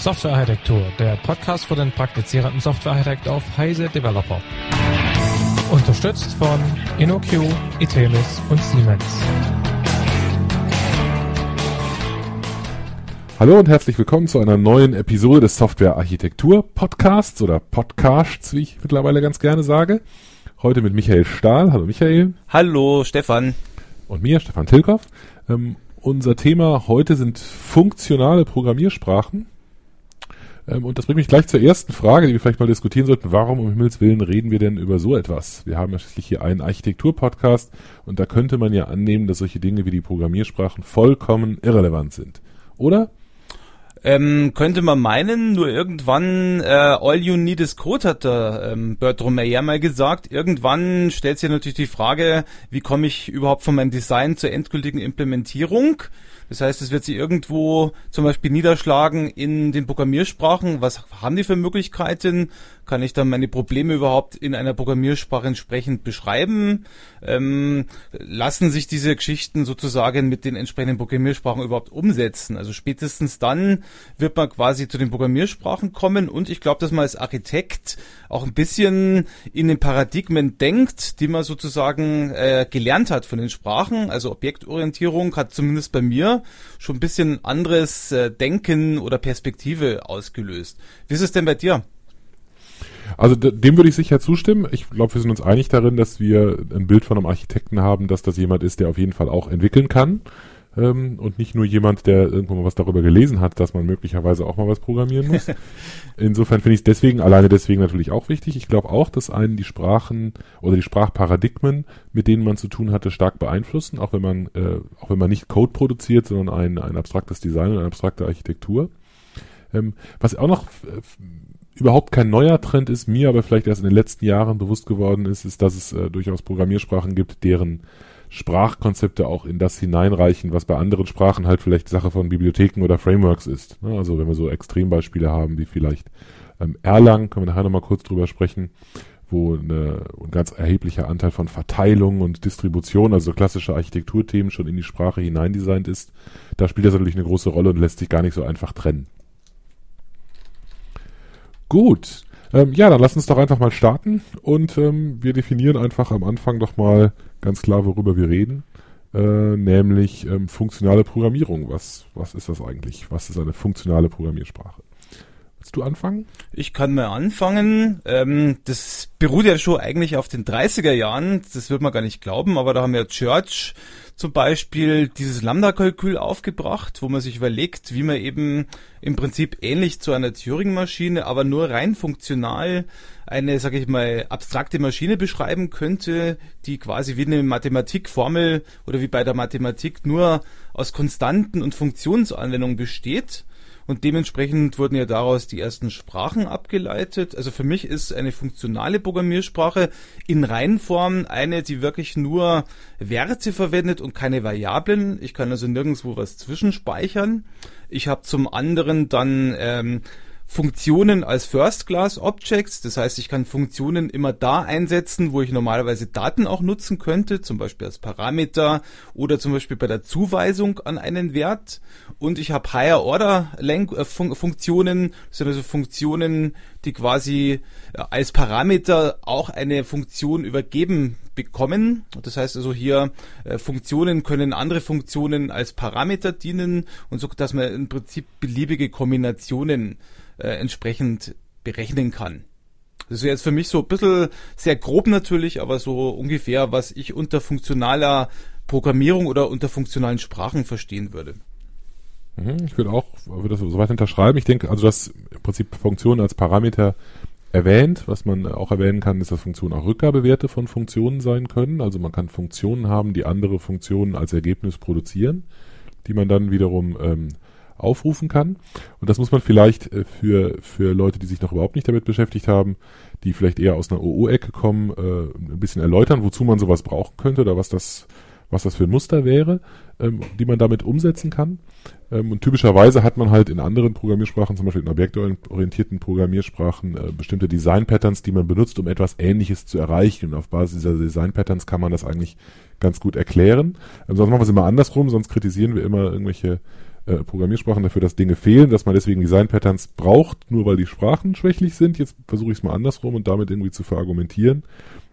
Softwarearchitektur, der Podcast für den praktizierenden Softwarearchitekt auf Heise Developer. Unterstützt von InnoQ, Itemis und Siemens. Hallo und herzlich willkommen zu einer neuen Episode des Softwarearchitektur Podcasts oder Podcasts, wie ich mittlerweile ganz gerne sage. Heute mit Michael Stahl. Hallo Michael. Hallo Stefan. Und mir, Stefan Tilkoff. Ähm, unser Thema heute sind funktionale Programmiersprachen. Ähm, und das bringt mich gleich zur ersten Frage, die wir vielleicht mal diskutieren sollten. Warum um Himmels Willen reden wir denn über so etwas? Wir haben ja schließlich hier einen Architektur-Podcast und da könnte man ja annehmen, dass solche Dinge wie die Programmiersprachen vollkommen irrelevant sind. Oder? Ähm, könnte man meinen, nur irgendwann äh, All You Need is Code hat der ähm, Bertrand Meyer mal gesagt. Irgendwann stellt sich natürlich die Frage, wie komme ich überhaupt von meinem Design zur endgültigen Implementierung? Das heißt, es wird sich irgendwo zum Beispiel niederschlagen in den Programmiersprachen. Was haben die für Möglichkeiten? Kann ich dann meine Probleme überhaupt in einer Programmiersprache entsprechend beschreiben? Ähm, lassen sich diese Geschichten sozusagen mit den entsprechenden Programmiersprachen überhaupt umsetzen? Also spätestens dann wird man quasi zu den Programmiersprachen kommen und ich glaube, dass man als Architekt auch ein bisschen in den Paradigmen denkt, die man sozusagen äh, gelernt hat von den Sprachen. Also Objektorientierung hat zumindest bei mir schon ein bisschen anderes äh, Denken oder Perspektive ausgelöst. Wie ist es denn bei dir? Also dem würde ich sicher zustimmen. Ich glaube, wir sind uns einig darin, dass wir ein Bild von einem Architekten haben, dass das jemand ist, der auf jeden Fall auch entwickeln kann. Ähm, und nicht nur jemand, der irgendwo mal was darüber gelesen hat, dass man möglicherweise auch mal was programmieren muss. Insofern finde ich es deswegen, alleine deswegen natürlich auch wichtig. Ich glaube auch, dass einen die Sprachen oder die Sprachparadigmen, mit denen man zu tun hatte, stark beeinflussen, auch wenn man, äh, auch wenn man nicht Code produziert, sondern ein, ein abstraktes Design und eine abstrakte Architektur. Ähm, was auch noch äh, überhaupt kein neuer Trend ist, mir aber vielleicht erst in den letzten Jahren bewusst geworden ist, ist, dass es äh, durchaus Programmiersprachen gibt, deren Sprachkonzepte auch in das hineinreichen, was bei anderen Sprachen halt vielleicht Sache von Bibliotheken oder Frameworks ist. Ne? Also wenn wir so Extrembeispiele haben, wie vielleicht ähm, Erlang, können wir nachher nochmal kurz drüber sprechen, wo eine, ein ganz erheblicher Anteil von Verteilung und Distribution, also klassische Architekturthemen schon in die Sprache hineindesignt ist. Da spielt das natürlich eine große Rolle und lässt sich gar nicht so einfach trennen. Gut. Ähm, ja, dann lass uns doch einfach mal starten und ähm, wir definieren einfach am Anfang doch mal ganz klar, worüber wir reden, äh, nämlich ähm, funktionale Programmierung. Was, was ist das eigentlich? Was ist eine funktionale Programmiersprache? Willst du anfangen? Ich kann mal anfangen. Ähm, das beruht ja schon eigentlich auf den 30er Jahren. Das wird man gar nicht glauben, aber da haben ja Church zum Beispiel dieses Lambda-Kalkül aufgebracht, wo man sich überlegt, wie man eben im Prinzip ähnlich zu einer Turing-Maschine, aber nur rein funktional eine, sage ich mal, abstrakte Maschine beschreiben könnte, die quasi wie eine Mathematikformel oder wie bei der Mathematik nur aus Konstanten und Funktionsanwendungen besteht. Und dementsprechend wurden ja daraus die ersten Sprachen abgeleitet. Also für mich ist eine funktionale Programmiersprache in Reihenform eine, die wirklich nur Werte verwendet und keine Variablen. Ich kann also nirgendwo was zwischenspeichern. Ich habe zum anderen dann ähm, Funktionen als First-Class-Objects. Das heißt, ich kann Funktionen immer da einsetzen, wo ich normalerweise Daten auch nutzen könnte, zum Beispiel als Parameter oder zum Beispiel bei der Zuweisung an einen Wert. Und ich habe Higher-Order-Funktionen, das sind also Funktionen, die quasi äh, als Parameter auch eine Funktion übergeben bekommen. Das heißt also hier, äh, Funktionen können andere Funktionen als Parameter dienen und so, dass man im Prinzip beliebige Kombinationen äh, entsprechend berechnen kann. Das ist jetzt für mich so ein bisschen sehr grob natürlich, aber so ungefähr, was ich unter funktionaler Programmierung oder unter funktionalen Sprachen verstehen würde. Mhm, ich würde auch würde das so weit unterschreiben. Ich denke, also dass im Prinzip Funktionen als Parameter erwähnt. Was man auch erwähnen kann, ist, dass Funktionen auch Rückgabewerte von Funktionen sein können. Also man kann Funktionen haben, die andere Funktionen als Ergebnis produzieren, die man dann wiederum ähm, aufrufen kann. Und das muss man vielleicht äh, für, für Leute, die sich noch überhaupt nicht damit beschäftigt haben, die vielleicht eher aus einer OO-Ecke kommen, äh, ein bisschen erläutern, wozu man sowas brauchen könnte oder was das, was das für ein Muster wäre, ähm, die man damit umsetzen kann. Ähm, und typischerweise hat man halt in anderen Programmiersprachen, zum Beispiel in objektorientierten Programmiersprachen, äh, bestimmte Design-Patterns, die man benutzt, um etwas Ähnliches zu erreichen. Und auf Basis dieser Design-Patterns kann man das eigentlich ganz gut erklären. Ähm, sonst machen wir es immer andersrum, sonst kritisieren wir immer irgendwelche äh, Programmiersprachen dafür, dass Dinge fehlen, dass man deswegen Design-Patterns braucht, nur weil die Sprachen schwächlich sind. Jetzt versuche ich es mal andersrum und damit irgendwie zu verargumentieren.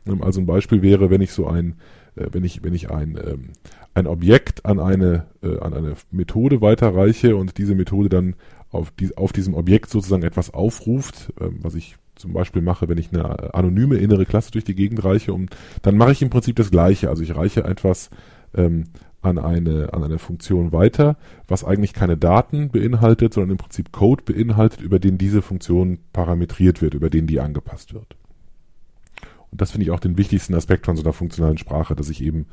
Ähm, also ein Beispiel wäre, wenn ich so ein, äh, wenn ich, wenn ich ein, ähm, ein Objekt an eine, äh, an eine Methode weiterreiche und diese Methode dann auf, die, auf diesem Objekt sozusagen etwas aufruft, ähm, was ich zum Beispiel mache, wenn ich eine anonyme innere Klasse durch die Gegend reiche, um, dann mache ich im Prinzip das Gleiche. Also ich reiche etwas ähm, an eine, an eine Funktion weiter, was eigentlich keine Daten beinhaltet, sondern im Prinzip Code beinhaltet, über den diese Funktion parametriert wird, über den die angepasst wird. Und das finde ich auch den wichtigsten Aspekt von so einer funktionalen Sprache, dass ich eben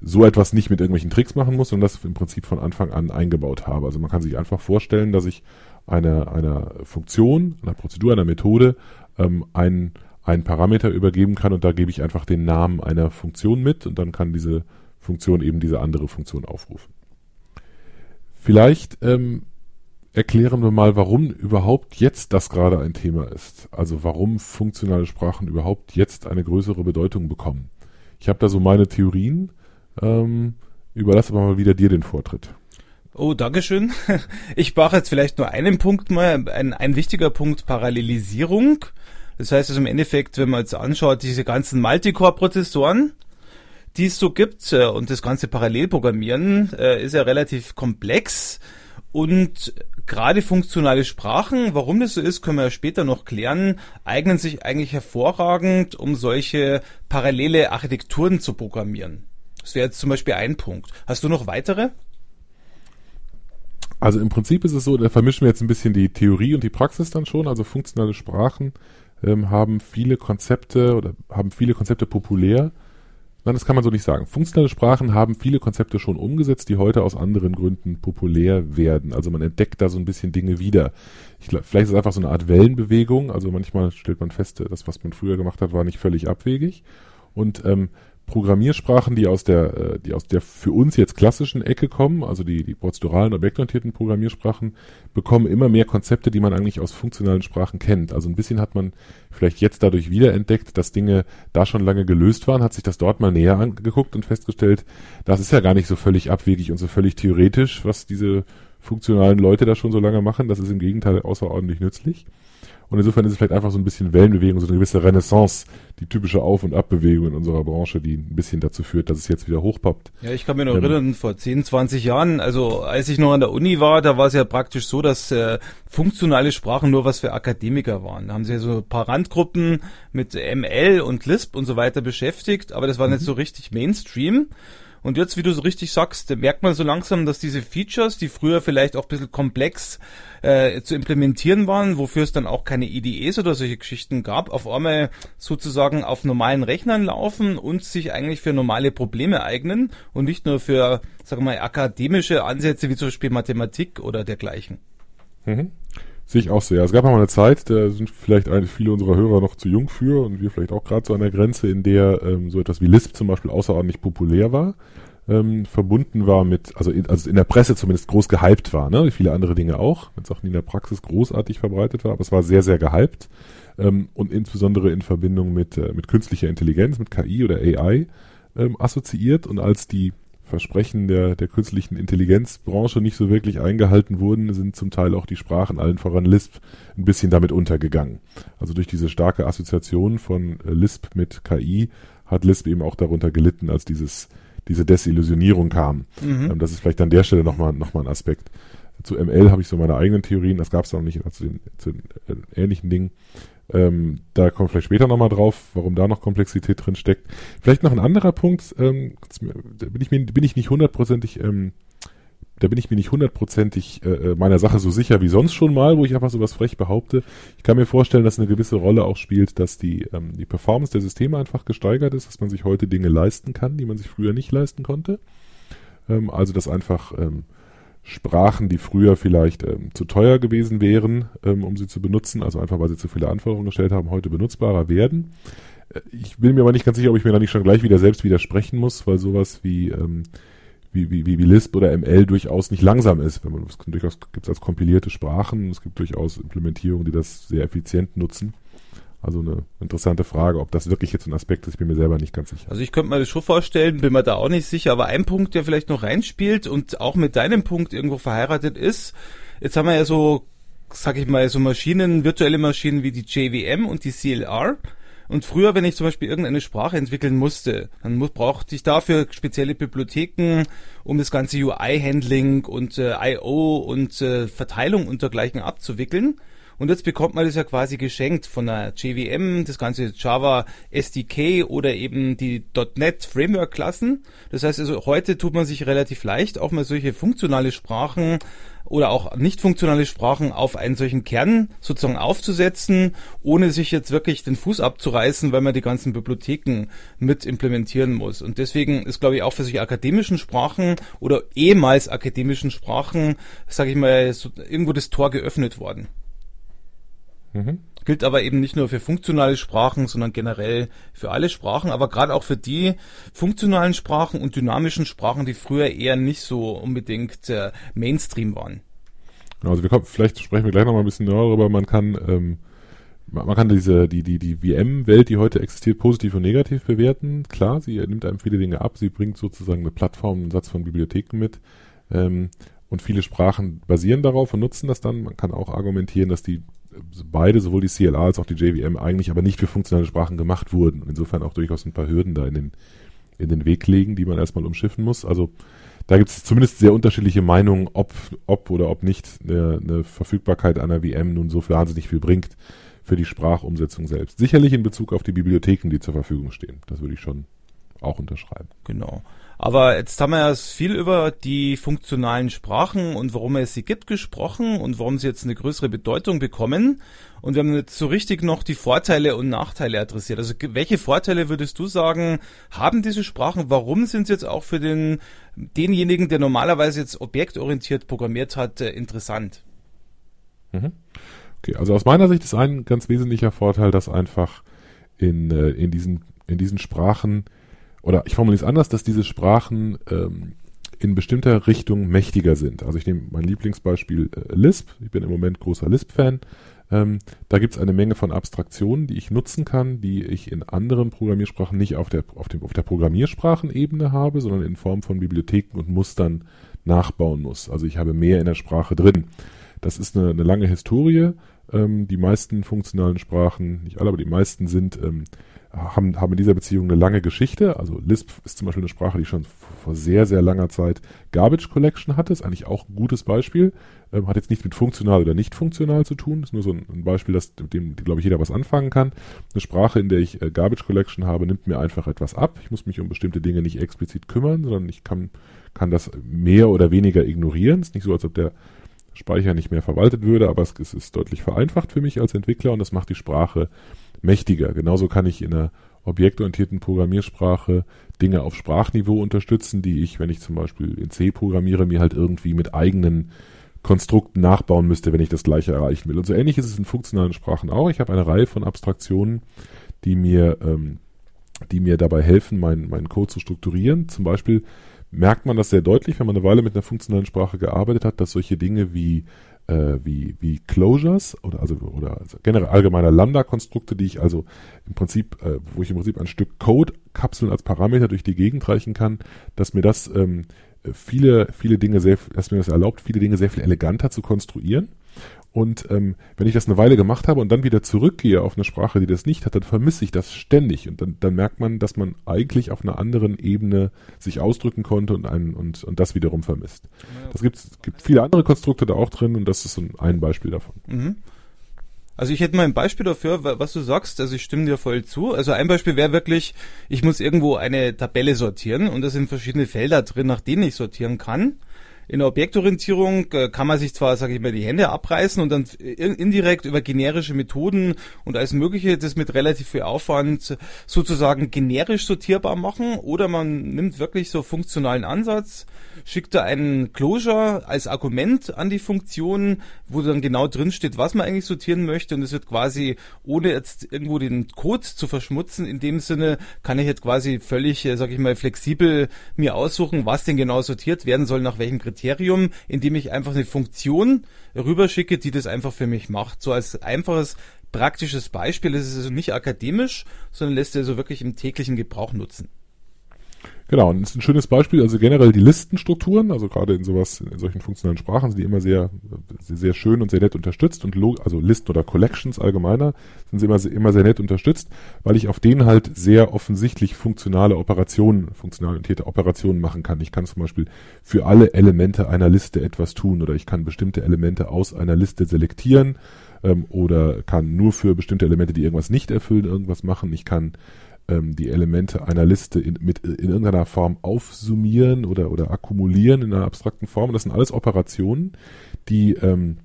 so etwas nicht mit irgendwelchen Tricks machen muss, sondern das im Prinzip von Anfang an eingebaut habe. Also man kann sich einfach vorstellen, dass ich einer, einer Funktion, einer Prozedur, einer Methode ähm, einen, einen Parameter übergeben kann und da gebe ich einfach den Namen einer Funktion mit und dann kann diese Funktion eben diese andere Funktion aufrufen. Vielleicht ähm, erklären wir mal, warum überhaupt jetzt das gerade ein Thema ist. Also warum funktionale Sprachen überhaupt jetzt eine größere Bedeutung bekommen. Ich habe da so meine Theorien. Ähm, überlasse aber mal wieder dir den Vortritt. Oh, Dankeschön. Ich mache jetzt vielleicht nur einen Punkt mal, ein, ein wichtiger Punkt Parallelisierung. Das heißt also im Endeffekt, wenn man jetzt anschaut, diese ganzen Multicore-Prozessoren, die es so gibt äh, und das ganze Parallelprogrammieren äh, ist ja relativ komplex und gerade funktionale Sprachen, warum das so ist, können wir später noch klären, eignen sich eigentlich hervorragend, um solche parallele Architekturen zu programmieren. Das wäre jetzt zum Beispiel ein Punkt. Hast du noch weitere? Also im Prinzip ist es so, da vermischen wir jetzt ein bisschen die Theorie und die Praxis dann schon. Also funktionale Sprachen ähm, haben viele Konzepte oder haben viele Konzepte populär Nein, das kann man so nicht sagen. Funktionale Sprachen haben viele Konzepte schon umgesetzt, die heute aus anderen Gründen populär werden. Also man entdeckt da so ein bisschen Dinge wieder. Ich vielleicht ist es einfach so eine Art Wellenbewegung. Also manchmal stellt man fest, das, was man früher gemacht hat, war nicht völlig abwegig. Und ähm, Programmiersprachen, die aus der, äh, die aus der für uns jetzt klassischen Ecke kommen, also die, die prozeduralen, objektorientierten Programmiersprachen, bekommen immer mehr Konzepte, die man eigentlich aus funktionalen Sprachen kennt. Also ein bisschen hat man vielleicht jetzt dadurch wiederentdeckt, dass Dinge da schon lange gelöst waren, hat sich das dort mal näher angeguckt und festgestellt, das ist ja gar nicht so völlig abwegig und so völlig theoretisch, was diese funktionalen Leute da schon so lange machen. Das ist im Gegenteil außerordentlich nützlich. Und insofern ist es vielleicht einfach so ein bisschen Wellenbewegung, so eine gewisse Renaissance, die typische Auf- und Abbewegung in unserer Branche, die ein bisschen dazu führt, dass es jetzt wieder hochpoppt. Ja, ich kann mir noch ähm, erinnern, vor 10, 20 Jahren, also als ich noch an der Uni war, da war es ja praktisch so, dass äh, funktionale Sprachen nur was für Akademiker waren. Da haben sie ja so ein paar Randgruppen mit ML und Lisp und so weiter beschäftigt, aber das war mhm. nicht so richtig Mainstream. Und jetzt, wie du so richtig sagst, merkt man so langsam, dass diese Features, die früher vielleicht auch ein bisschen komplex äh, zu implementieren waren, wofür es dann auch keine IDEs oder solche Geschichten gab, auf einmal sozusagen auf normalen Rechnern laufen und sich eigentlich für normale Probleme eignen und nicht nur für, sagen wir mal, akademische Ansätze wie zum Beispiel Mathematik oder dergleichen. Mhm. Sehe ich auch so, ja. Es gab mal eine Zeit, da sind vielleicht viele unserer Hörer noch zu jung für und wir vielleicht auch gerade so an der Grenze, in der ähm, so etwas wie Lisp zum Beispiel außerordentlich populär war, ähm, verbunden war mit, also in, also in der Presse zumindest groß gehypt war, ne? wie viele andere Dinge auch, wenn es auch nie in der Praxis großartig verbreitet war, aber es war sehr, sehr gehypt ähm, und insbesondere in Verbindung mit, äh, mit künstlicher Intelligenz, mit KI oder AI ähm, assoziiert und als die Versprechen der, der künstlichen Intelligenzbranche nicht so wirklich eingehalten wurden, sind zum Teil auch die Sprachen, allen voran Lisp, ein bisschen damit untergegangen. Also durch diese starke Assoziation von äh, Lisp mit KI hat Lisp eben auch darunter gelitten, als dieses, diese Desillusionierung kam. Mhm. Ähm, das ist vielleicht an der Stelle nochmal noch mal ein Aspekt. Zu ML habe ich so meine eigenen Theorien, das gab es noch nicht, zu den, zu den äh, ähnlichen Dingen. Ähm, da kommen wir vielleicht später nochmal drauf, warum da noch Komplexität drin steckt. Vielleicht noch ein anderer Punkt, ähm, da bin ich, mir, bin ich nicht hundertprozentig, ähm, da bin ich mir nicht hundertprozentig äh, äh, meiner Sache so sicher wie sonst schon mal, wo ich einfach so was frech behaupte. Ich kann mir vorstellen, dass eine gewisse Rolle auch spielt, dass die, ähm, die Performance der Systeme einfach gesteigert ist, dass man sich heute Dinge leisten kann, die man sich früher nicht leisten konnte. Ähm, also dass einfach ähm, Sprachen, die früher vielleicht ähm, zu teuer gewesen wären, ähm, um sie zu benutzen, also einfach weil sie zu viele Anforderungen gestellt haben, heute benutzbarer werden. Äh, ich bin mir aber nicht ganz sicher, ob ich mir da nicht schon gleich wieder selbst widersprechen muss, weil sowas wie, ähm, wie, wie, wie, Lisp oder ML durchaus nicht langsam ist. Wenn man, es durchaus gibt es als kompilierte Sprachen, es gibt durchaus Implementierungen, die das sehr effizient nutzen. Also eine interessante Frage, ob das wirklich jetzt ein Aspekt ist, bin mir selber nicht ganz sicher. Also ich könnte mir das schon vorstellen, bin mir da auch nicht sicher, aber ein Punkt, der vielleicht noch reinspielt und auch mit deinem Punkt irgendwo verheiratet ist, jetzt haben wir ja so, sag ich mal, so Maschinen, virtuelle Maschinen wie die JVM und die CLR. Und früher, wenn ich zum Beispiel irgendeine Sprache entwickeln musste, dann muss, brauchte ich dafür spezielle Bibliotheken, um das ganze UI-Handling und äh, I.O. und äh, Verteilung und dergleichen abzuwickeln. Und jetzt bekommt man das ja quasi geschenkt von der JVM, das ganze Java SDK oder eben die .NET Framework Klassen. Das heißt also, heute tut man sich relativ leicht, auch mal solche funktionale Sprachen oder auch nicht funktionale Sprachen auf einen solchen Kern sozusagen aufzusetzen, ohne sich jetzt wirklich den Fuß abzureißen, weil man die ganzen Bibliotheken mit implementieren muss. Und deswegen ist, glaube ich, auch für solche akademischen Sprachen oder ehemals akademischen Sprachen, sage ich mal, so irgendwo das Tor geöffnet worden. Mhm. Gilt aber eben nicht nur für funktionale Sprachen, sondern generell für alle Sprachen, aber gerade auch für die funktionalen Sprachen und dynamischen Sprachen, die früher eher nicht so unbedingt äh, Mainstream waren. Also wir kommen, vielleicht sprechen wir gleich noch mal ein bisschen darüber. Man kann ähm, man kann diese die die die VM-Welt, die heute existiert, positiv und negativ bewerten. Klar, sie nimmt einem viele Dinge ab. Sie bringt sozusagen eine Plattform, einen Satz von Bibliotheken mit. Ähm, und viele Sprachen basieren darauf und nutzen das dann. Man kann auch argumentieren, dass die beide, sowohl die CLA als auch die JVM, eigentlich aber nicht für funktionale Sprachen gemacht wurden. Insofern auch durchaus ein paar Hürden da in den, in den Weg legen, die man erstmal umschiffen muss. Also da gibt es zumindest sehr unterschiedliche Meinungen, ob, ob oder ob nicht eine, eine Verfügbarkeit einer VM nun so wahnsinnig viel bringt für die Sprachumsetzung selbst. Sicherlich in Bezug auf die Bibliotheken, die zur Verfügung stehen. Das würde ich schon auch unterschreiben. Genau. Aber jetzt haben wir ja viel über die funktionalen Sprachen und warum es sie gibt gesprochen und warum sie jetzt eine größere Bedeutung bekommen. Und wir haben jetzt so richtig noch die Vorteile und Nachteile adressiert. Also welche Vorteile würdest du sagen, haben diese Sprachen? Warum sind sie jetzt auch für den, denjenigen, der normalerweise jetzt objektorientiert programmiert hat, äh, interessant? Mhm. Okay, also aus meiner Sicht ist ein ganz wesentlicher Vorteil, dass einfach in, äh, in, diesen, in diesen Sprachen oder ich formuliere es anders, dass diese Sprachen ähm, in bestimmter Richtung mächtiger sind. Also ich nehme mein Lieblingsbeispiel äh, Lisp. Ich bin im Moment großer Lisp-Fan. Ähm, da gibt es eine Menge von Abstraktionen, die ich nutzen kann, die ich in anderen Programmiersprachen nicht auf der, auf dem, auf der Programmiersprachenebene habe, sondern in Form von Bibliotheken und Mustern nachbauen muss. Also ich habe mehr in der Sprache drin. Das ist eine, eine lange Historie. Ähm, die meisten funktionalen Sprachen, nicht alle, aber die meisten sind ähm, haben, haben in dieser Beziehung eine lange Geschichte. Also Lisp ist zum Beispiel eine Sprache, die schon vor sehr, sehr langer Zeit Garbage Collection hatte. Ist eigentlich auch ein gutes Beispiel. Ähm, hat jetzt nichts mit funktional oder nicht funktional zu tun. Ist nur so ein, Beispiel, das, mit dem, glaube ich, jeder was anfangen kann. Eine Sprache, in der ich äh, Garbage Collection habe, nimmt mir einfach etwas ab. Ich muss mich um bestimmte Dinge nicht explizit kümmern, sondern ich kann, kann das mehr oder weniger ignorieren. Ist nicht so, als ob der Speicher nicht mehr verwaltet würde, aber es, es ist deutlich vereinfacht für mich als Entwickler und das macht die Sprache mächtiger. Genauso kann ich in einer objektorientierten Programmiersprache Dinge auf Sprachniveau unterstützen, die ich, wenn ich zum Beispiel in C programmiere, mir halt irgendwie mit eigenen Konstrukten nachbauen müsste, wenn ich das gleiche erreichen will. Und so ähnlich ist es in funktionalen Sprachen auch. Ich habe eine Reihe von Abstraktionen, die mir, ähm, die mir dabei helfen, meinen mein Code zu strukturieren. Zum Beispiel merkt man das sehr deutlich, wenn man eine Weile mit einer funktionalen Sprache gearbeitet hat, dass solche Dinge wie äh, wie, wie Closures oder also oder also generell allgemeiner Lambda-Konstrukte, die ich also im Prinzip, äh, wo ich im Prinzip ein Stück Code Kapseln als Parameter durch die Gegend reichen kann, dass mir das ähm, viele, viele Dinge sehr, dass mir das erlaubt, viele Dinge sehr viel eleganter zu konstruieren und ähm, wenn ich das eine Weile gemacht habe und dann wieder zurückgehe auf eine Sprache, die das nicht hat, dann vermisse ich das ständig. Und dann, dann merkt man, dass man eigentlich auf einer anderen Ebene sich ausdrücken konnte und, einen, und, und das wiederum vermisst. Das gibt, gibt viele andere Konstrukte da auch drin und das ist so ein Beispiel davon. Mhm. Also ich hätte mal ein Beispiel dafür, was du sagst. Also ich stimme dir voll zu. Also ein Beispiel wäre wirklich, ich muss irgendwo eine Tabelle sortieren und da sind verschiedene Felder drin, nach denen ich sortieren kann. In der Objektorientierung äh, kann man sich zwar, sage ich mal, die Hände abreißen und dann indirekt über generische Methoden und alles Mögliche das mit relativ viel Aufwand sozusagen generisch sortierbar machen oder man nimmt wirklich so funktionalen Ansatz, schickt da einen Closure als Argument an die Funktion, wo dann genau drin steht, was man eigentlich sortieren möchte und es wird quasi, ohne jetzt irgendwo den Code zu verschmutzen, in dem Sinne kann ich jetzt quasi völlig, äh, sag ich mal, flexibel mir aussuchen, was denn genau sortiert werden soll, nach welchen Kriterien Kriterium, indem ich einfach eine Funktion rüberschicke, die das einfach für mich macht. So als einfaches praktisches Beispiel. Es ist also nicht akademisch, sondern lässt er so wirklich im täglichen Gebrauch nutzen. Genau, und das ist ein schönes Beispiel, also generell die Listenstrukturen, also gerade in sowas, in solchen funktionalen Sprachen sind die immer sehr, sehr, schön und sehr nett unterstützt und also Listen oder Collections allgemeiner sind sie immer, immer sehr nett unterstützt, weil ich auf denen halt sehr offensichtlich funktionale Operationen, funktional orientierte Operationen machen kann. Ich kann zum Beispiel für alle Elemente einer Liste etwas tun oder ich kann bestimmte Elemente aus einer Liste selektieren ähm, oder kann nur für bestimmte Elemente, die irgendwas nicht erfüllen, irgendwas machen. Ich kann ähm, die Elemente einer Liste in, mit, in irgendeiner Form aufsummieren oder, oder akkumulieren in einer abstrakten Form. Das sind alles Operationen, die ähm,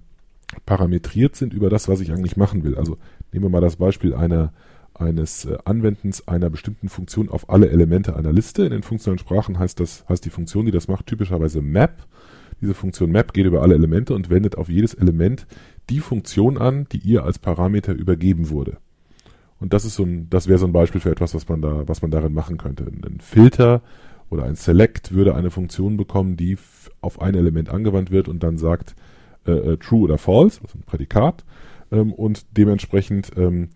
parametriert sind über das, was ich eigentlich machen will. Also nehmen wir mal das Beispiel einer eines äh, Anwendens einer bestimmten Funktion auf alle Elemente einer Liste. In den funktionalen Sprachen heißt das, heißt die Funktion, die das macht, typischerweise map. Diese Funktion map geht über alle Elemente und wendet auf jedes Element die Funktion an, die ihr als Parameter übergeben wurde. Und das ist so ein, das wäre so ein Beispiel für etwas, was man da, was man darin machen könnte. Ein Filter oder ein Select würde eine Funktion bekommen, die auf ein Element angewandt wird und dann sagt äh, äh, True oder False, also ein Prädikat, ähm, und dementsprechend ähm,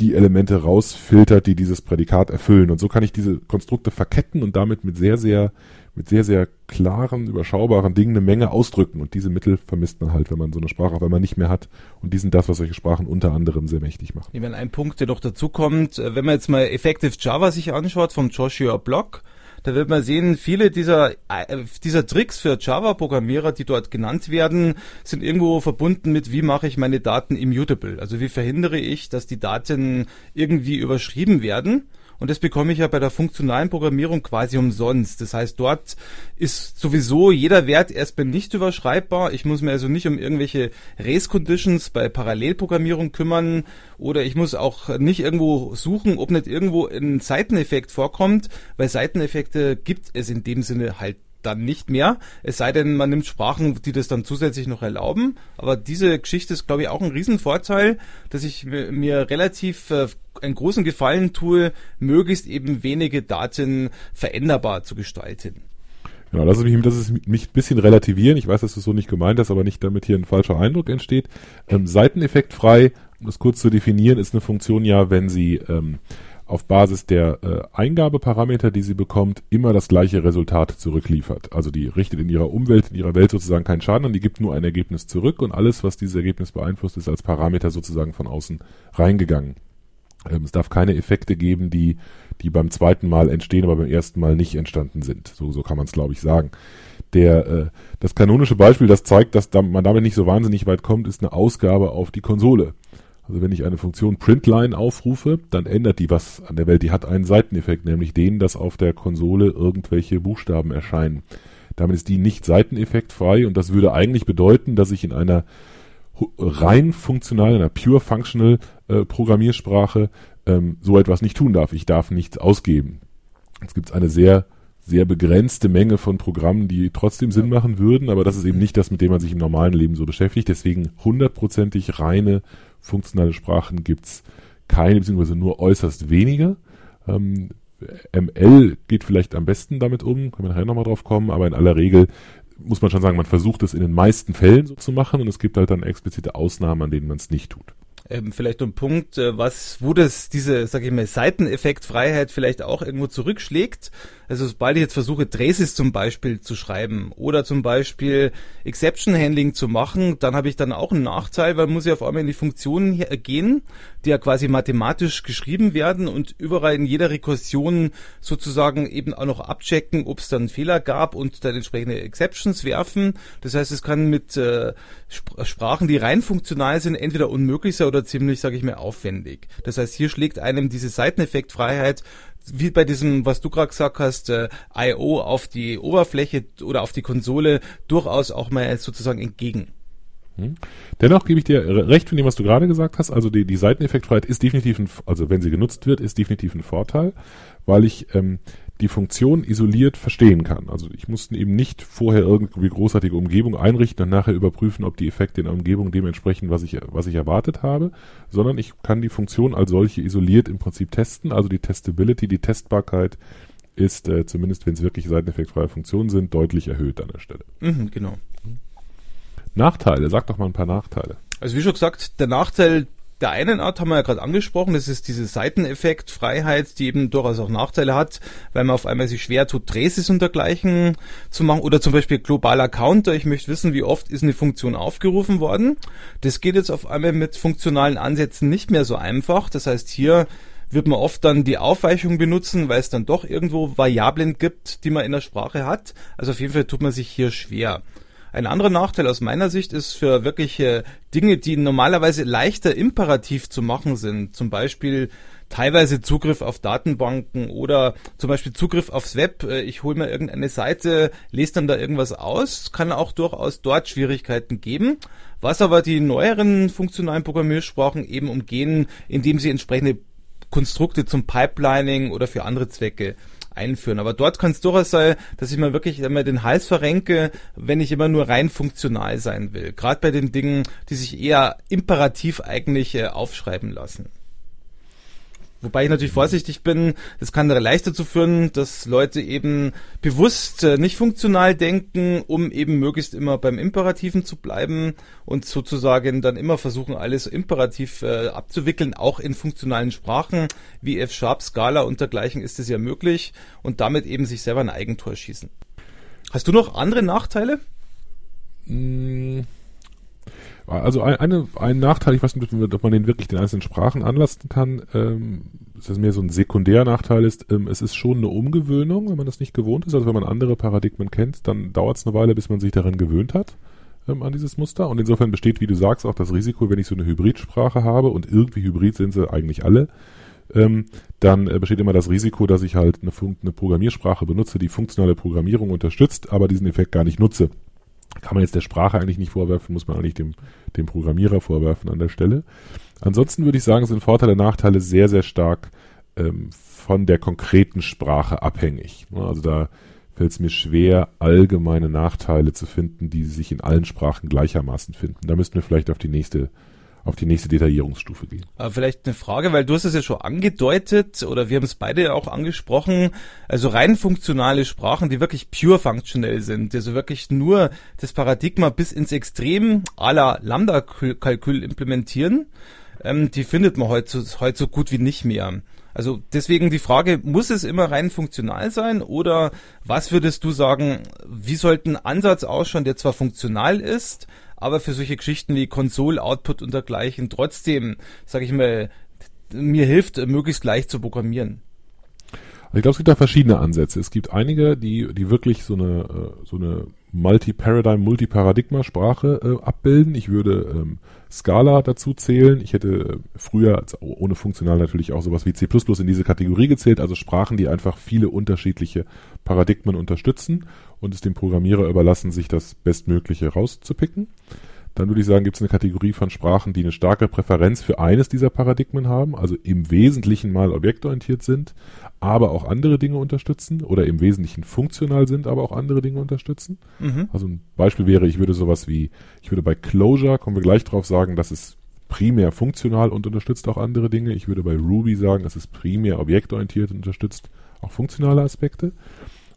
die Elemente rausfiltert, die dieses Prädikat erfüllen. Und so kann ich diese Konstrukte verketten und damit mit sehr, sehr mit sehr, sehr klaren, überschaubaren Dingen eine Menge ausdrücken. Und diese Mittel vermisst man halt, wenn man so eine Sprache auf einmal nicht mehr hat. Und die sind das, was solche Sprachen unter anderem sehr mächtig machen. Wenn ein Punkt, der noch dazu kommt, äh, wenn man jetzt mal Effective Java sich anschaut vom Joshua Block, da wird man sehen, viele dieser, äh, dieser Tricks für Java-Programmierer, die dort genannt werden, sind irgendwo verbunden mit, wie mache ich meine Daten immutable? Also wie verhindere ich, dass die Daten irgendwie überschrieben werden? Und das bekomme ich ja bei der funktionalen Programmierung quasi umsonst. Das heißt, dort ist sowieso jeder Wert erstmal nicht überschreibbar. Ich muss mir also nicht um irgendwelche Race Conditions bei Parallelprogrammierung kümmern oder ich muss auch nicht irgendwo suchen, ob nicht irgendwo ein Seiteneffekt vorkommt, weil Seiteneffekte gibt es in dem Sinne halt dann nicht mehr. Es sei denn, man nimmt Sprachen, die das dann zusätzlich noch erlauben. Aber diese Geschichte ist, glaube ich, auch ein Riesenvorteil, dass ich mir relativ äh, einen großen Gefallen tue, möglichst eben wenige Daten veränderbar zu gestalten. Genau, lass mich, das ist mich ein bisschen relativieren. Ich weiß, dass du so nicht gemeint hast, aber nicht damit hier ein falscher Eindruck entsteht. Ähm, Seiteneffektfrei, um das kurz zu definieren, ist eine Funktion ja, wenn sie ähm, auf Basis der äh, Eingabeparameter, die sie bekommt, immer das gleiche Resultat zurückliefert. Also die richtet in ihrer Umwelt, in ihrer Welt sozusagen keinen Schaden an, die gibt nur ein Ergebnis zurück und alles, was dieses Ergebnis beeinflusst, ist als Parameter sozusagen von außen reingegangen. Ähm, es darf keine Effekte geben, die, die beim zweiten Mal entstehen, aber beim ersten Mal nicht entstanden sind. So, so kann man es, glaube ich, sagen. Der, äh, das kanonische Beispiel, das zeigt, dass da, man damit nicht so wahnsinnig weit kommt, ist eine Ausgabe auf die Konsole. Also wenn ich eine Funktion Printline aufrufe, dann ändert die was an der Welt. Die hat einen Seiteneffekt, nämlich den, dass auf der Konsole irgendwelche Buchstaben erscheinen. Damit ist die nicht seiteneffektfrei und das würde eigentlich bedeuten, dass ich in einer rein funktionalen, einer pure functional äh, Programmiersprache ähm, so etwas nicht tun darf. Ich darf nichts ausgeben. Jetzt gibt es eine sehr sehr begrenzte Menge von Programmen, die trotzdem Sinn machen würden, aber das ist eben nicht das, mit dem man sich im normalen Leben so beschäftigt. Deswegen hundertprozentig reine funktionale Sprachen gibt's keine, beziehungsweise nur äußerst wenige. Ähm, ML geht vielleicht am besten damit um, können wir nachher nochmal drauf kommen, aber in aller Regel muss man schon sagen, man versucht es in den meisten Fällen so zu machen und es gibt halt dann explizite Ausnahmen, an denen man es nicht tut ähm, vielleicht ein Punkt, äh, was, wo das diese, sag ich mal, Seiteneffektfreiheit vielleicht auch irgendwo zurückschlägt. Also sobald ich jetzt versuche, Traces zum Beispiel zu schreiben oder zum Beispiel Exception Handling zu machen, dann habe ich dann auch einen Nachteil, weil muss ich auf einmal in die Funktionen gehen, die ja quasi mathematisch geschrieben werden und überall in jeder Rekursion sozusagen eben auch noch abchecken, ob es dann Fehler gab und dann entsprechende Exceptions werfen. Das heißt, es kann mit äh, Sprachen, die rein funktional sind, entweder unmöglich sein oder ziemlich, sage ich mal, aufwendig. Das heißt, hier schlägt einem diese Seiteneffektfreiheit wie bei diesem, was du gerade gesagt hast, äh, I.O. auf die Oberfläche oder auf die Konsole durchaus auch mal sozusagen entgegen. Hm. Dennoch gebe ich dir recht von dem, was du gerade gesagt hast. Also die, die Seiteneffektfreiheit ist definitiv ein, also wenn sie genutzt wird, ist definitiv ein Vorteil, weil ich ähm, die Funktion isoliert verstehen kann. Also ich muss eben nicht vorher irgendwie großartige Umgebung einrichten und nachher überprüfen, ob die Effekte in der Umgebung dementsprechend, was ich, was ich erwartet habe, sondern ich kann die Funktion als solche isoliert im Prinzip testen, also die Testability, die Testbarkeit ist, äh, zumindest wenn es wirklich seiteneffektfreie Funktionen sind, deutlich erhöht an der Stelle. Mhm, genau. Nachteile, sag doch mal ein paar Nachteile. Also wie schon gesagt, der Nachteil der einen Art haben wir ja gerade angesprochen, das ist diese Seiteneffektfreiheit, die eben durchaus auch Nachteile hat, weil man auf einmal sich schwer tut, Traces und dergleichen zu machen. Oder zum Beispiel globaler Counter, ich möchte wissen, wie oft ist eine Funktion aufgerufen worden. Das geht jetzt auf einmal mit funktionalen Ansätzen nicht mehr so einfach. Das heißt, hier wird man oft dann die Aufweichung benutzen, weil es dann doch irgendwo Variablen gibt, die man in der Sprache hat. Also auf jeden Fall tut man sich hier schwer. Ein anderer Nachteil aus meiner Sicht ist für wirkliche Dinge, die normalerweise leichter imperativ zu machen sind, zum Beispiel teilweise Zugriff auf Datenbanken oder zum Beispiel Zugriff aufs Web. Äh, ich hole mir irgendeine Seite, lese dann da irgendwas aus, kann auch durchaus dort Schwierigkeiten geben, was aber die neueren funktionalen Programmiersprachen eben umgehen, indem sie entsprechende Konstrukte zum Pipelining oder für andere Zwecke einführen. Aber dort kann es durchaus sein, dass ich mir wirklich immer den Hals verrenke, wenn ich immer nur rein funktional sein will. Gerade bei den Dingen, die sich eher imperativ eigentlich äh, aufschreiben lassen. Wobei ich natürlich vorsichtig bin, das kann leicht dazu führen, dass Leute eben bewusst äh, nicht funktional denken, um eben möglichst immer beim Imperativen zu bleiben und sozusagen dann immer versuchen, alles imperativ äh, abzuwickeln, auch in funktionalen Sprachen wie F-Sharp, Scala und dergleichen ist es ja möglich und damit eben sich selber ein Eigentor schießen. Hast du noch andere Nachteile? Mmh. Also ein, eine, ein Nachteil, ich weiß nicht, ob man den wirklich den einzelnen Sprachen anlasten kann, ähm, das mehr so ein Sekundärnachteil ist, ähm, es ist schon eine Umgewöhnung, wenn man das nicht gewohnt ist. Also wenn man andere Paradigmen kennt, dann dauert es eine Weile, bis man sich daran gewöhnt hat, ähm, an dieses Muster. Und insofern besteht, wie du sagst, auch das Risiko, wenn ich so eine Hybridsprache habe, und irgendwie hybrid sind sie eigentlich alle, ähm, dann äh, besteht immer das Risiko, dass ich halt eine, eine Programmiersprache benutze, die funktionale Programmierung unterstützt, aber diesen Effekt gar nicht nutze kann man jetzt der Sprache eigentlich nicht vorwerfen, muss man eigentlich dem, dem Programmierer vorwerfen an der Stelle. Ansonsten würde ich sagen, sind Vorteile und Nachteile sehr, sehr stark ähm, von der konkreten Sprache abhängig. Also da fällt es mir schwer, allgemeine Nachteile zu finden, die sich in allen Sprachen gleichermaßen finden. Da müssten wir vielleicht auf die nächste auf die nächste Detaillierungsstufe gehen. Aber vielleicht eine Frage, weil du hast es ja schon angedeutet oder wir haben es beide auch angesprochen. Also rein funktionale Sprachen, die wirklich pure funktionell sind, also wirklich nur das Paradigma bis ins Extrem aller Lambda-Kalkül implementieren, ähm, die findet man heute, heute so gut wie nicht mehr. Also deswegen die Frage, muss es immer rein funktional sein oder was würdest du sagen, wie sollte ein Ansatz ausschauen, der zwar funktional ist, aber für solche Geschichten wie Console, Output und dergleichen trotzdem, sage ich mal, mir hilft, möglichst leicht zu programmieren. Ich glaube, es gibt da verschiedene Ansätze. Es gibt einige, die, die wirklich so eine, äh, so eine Multi-Paradigm, Multi-Paradigma-Sprache äh, abbilden. Ich würde ähm, Scala dazu zählen. Ich hätte äh, früher, ohne funktional natürlich auch sowas wie C++ in diese Kategorie gezählt, also Sprachen, die einfach viele unterschiedliche Paradigmen unterstützen und es dem Programmierer überlassen, sich das Bestmögliche rauszupicken. Dann würde ich sagen, gibt es eine Kategorie von Sprachen, die eine starke Präferenz für eines dieser Paradigmen haben, also im Wesentlichen mal objektorientiert sind, aber auch andere Dinge unterstützen oder im Wesentlichen funktional sind, aber auch andere Dinge unterstützen. Mhm. Also ein Beispiel wäre, ich würde sowas wie, ich würde bei Closure, kommen wir gleich drauf sagen, das ist primär funktional und unterstützt auch andere Dinge. Ich würde bei Ruby sagen, das ist primär objektorientiert und unterstützt auch funktionale Aspekte.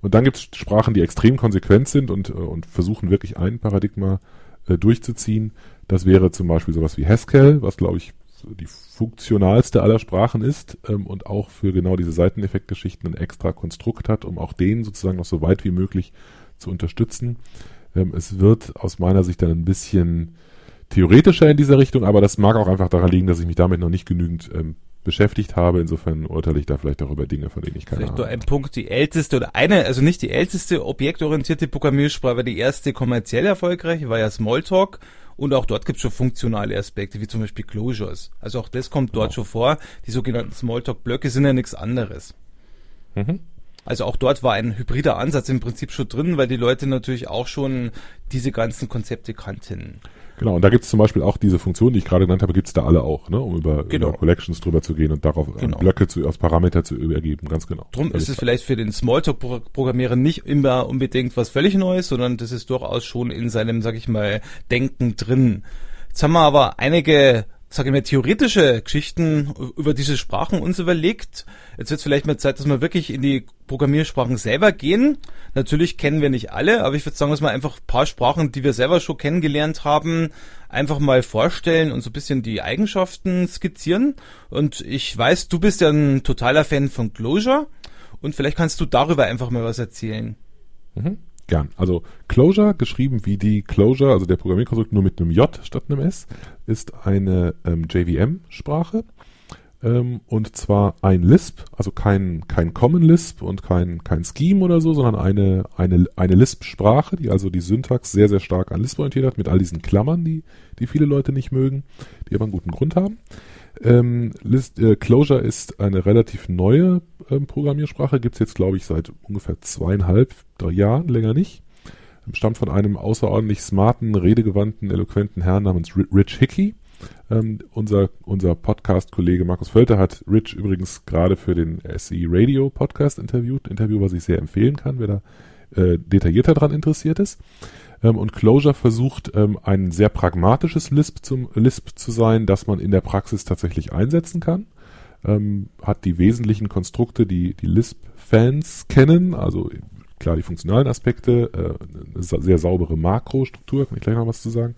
Und dann gibt es Sprachen, die extrem konsequent sind und, äh, und versuchen wirklich ein Paradigma äh, durchzuziehen. Das wäre zum Beispiel sowas wie Haskell, was glaube ich die funktionalste aller Sprachen ist ähm, und auch für genau diese Seiteneffektgeschichten ein extra Konstrukt hat, um auch den sozusagen noch so weit wie möglich zu unterstützen. Ähm, es wird aus meiner Sicht dann ein bisschen theoretischer in dieser Richtung, aber das mag auch einfach daran liegen, dass ich mich damit noch nicht genügend ähm, beschäftigt habe. Insofern urteile ich da vielleicht auch über Dinge, von denen ich keine Vielleicht Ahnung habe. ein Punkt, die älteste oder eine, also nicht die älteste objektorientierte Programmiersprache, die erste kommerziell erfolgreiche war ja Smalltalk. Und auch dort gibt es schon funktionale Aspekte, wie zum Beispiel Closures. Also auch das kommt dort genau. schon vor. Die sogenannten Smalltalk-Blöcke sind ja nichts anderes. Mhm. Also auch dort war ein hybrider Ansatz im Prinzip schon drin, weil die Leute natürlich auch schon diese ganzen Konzepte kannten. Genau, und da gibt es zum Beispiel auch diese Funktion, die ich gerade genannt habe, gibt es da alle auch, ne, um über, genau. über, Collections drüber zu gehen und darauf genau. Blöcke zu, aus Parameter zu übergeben, ganz genau. Drum ist es vielleicht für den Smalltalk-Programmierer nicht immer unbedingt was völlig Neues, sondern das ist durchaus schon in seinem, sag ich mal, Denken drin. Jetzt haben wir aber einige sage ich mal, theoretische Geschichten über diese Sprachen uns überlegt. Jetzt wird vielleicht mal Zeit, dass wir wirklich in die Programmiersprachen selber gehen. Natürlich kennen wir nicht alle, aber ich würde sagen, dass wir einfach ein paar Sprachen, die wir selber schon kennengelernt haben, einfach mal vorstellen und so ein bisschen die Eigenschaften skizzieren. Und ich weiß, du bist ja ein totaler Fan von Clojure und vielleicht kannst du darüber einfach mal was erzählen. Mhm. Gern. Also Clojure, geschrieben wie die Clojure, also der Programmierkonstrukt nur mit einem J statt einem S, ist eine ähm, JVM-Sprache. Ähm, und zwar ein Lisp, also kein, kein Common Lisp und kein, kein Scheme oder so, sondern eine, eine, eine Lisp-Sprache, die also die Syntax sehr, sehr stark an Lisp orientiert hat, mit all diesen Klammern, die, die viele Leute nicht mögen, die aber einen guten Grund haben. Ähm, List, äh, Clojure ist eine relativ neue ähm, Programmiersprache, gibt's jetzt, glaube ich, seit ungefähr zweieinhalb, drei Jahren, länger nicht. Stammt von einem außerordentlich smarten, redegewandten, eloquenten Herrn namens Rich Hickey. Ähm, unser unser Podcast-Kollege Markus Völter hat Rich übrigens gerade für den SE Radio Podcast interviewt. Interview, was ich sehr empfehlen kann, wer da äh, detaillierter dran interessiert ist. Ähm, und Clojure versucht, ähm, ein sehr pragmatisches Lisp, zum, Lisp zu sein, das man in der Praxis tatsächlich einsetzen kann. Ähm, hat die wesentlichen Konstrukte, die die Lisp-Fans kennen, also klar die funktionalen Aspekte, äh, eine sehr saubere Makrostruktur, kann ich gleich noch was zu sagen.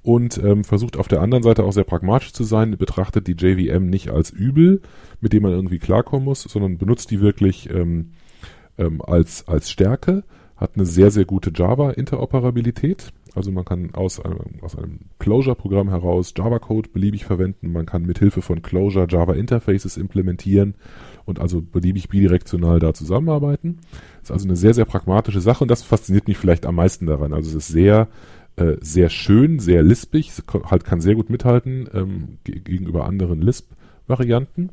Und versucht auf der anderen Seite auch sehr pragmatisch zu sein, betrachtet die JVM nicht als Übel, mit dem man irgendwie klarkommen muss, sondern benutzt die wirklich als, als Stärke hat eine sehr, sehr gute Java-Interoperabilität. Also man kann aus einem, aus einem Clojure-Programm heraus Java-Code beliebig verwenden. Man kann mit Hilfe von Clojure Java-Interfaces implementieren und also beliebig bidirektional da zusammenarbeiten. Ist also eine sehr, sehr pragmatische Sache und das fasziniert mich vielleicht am meisten daran. Also es ist sehr, äh, sehr schön, sehr lispig, halt kann sehr gut mithalten ähm, gegenüber anderen Lisp-Varianten,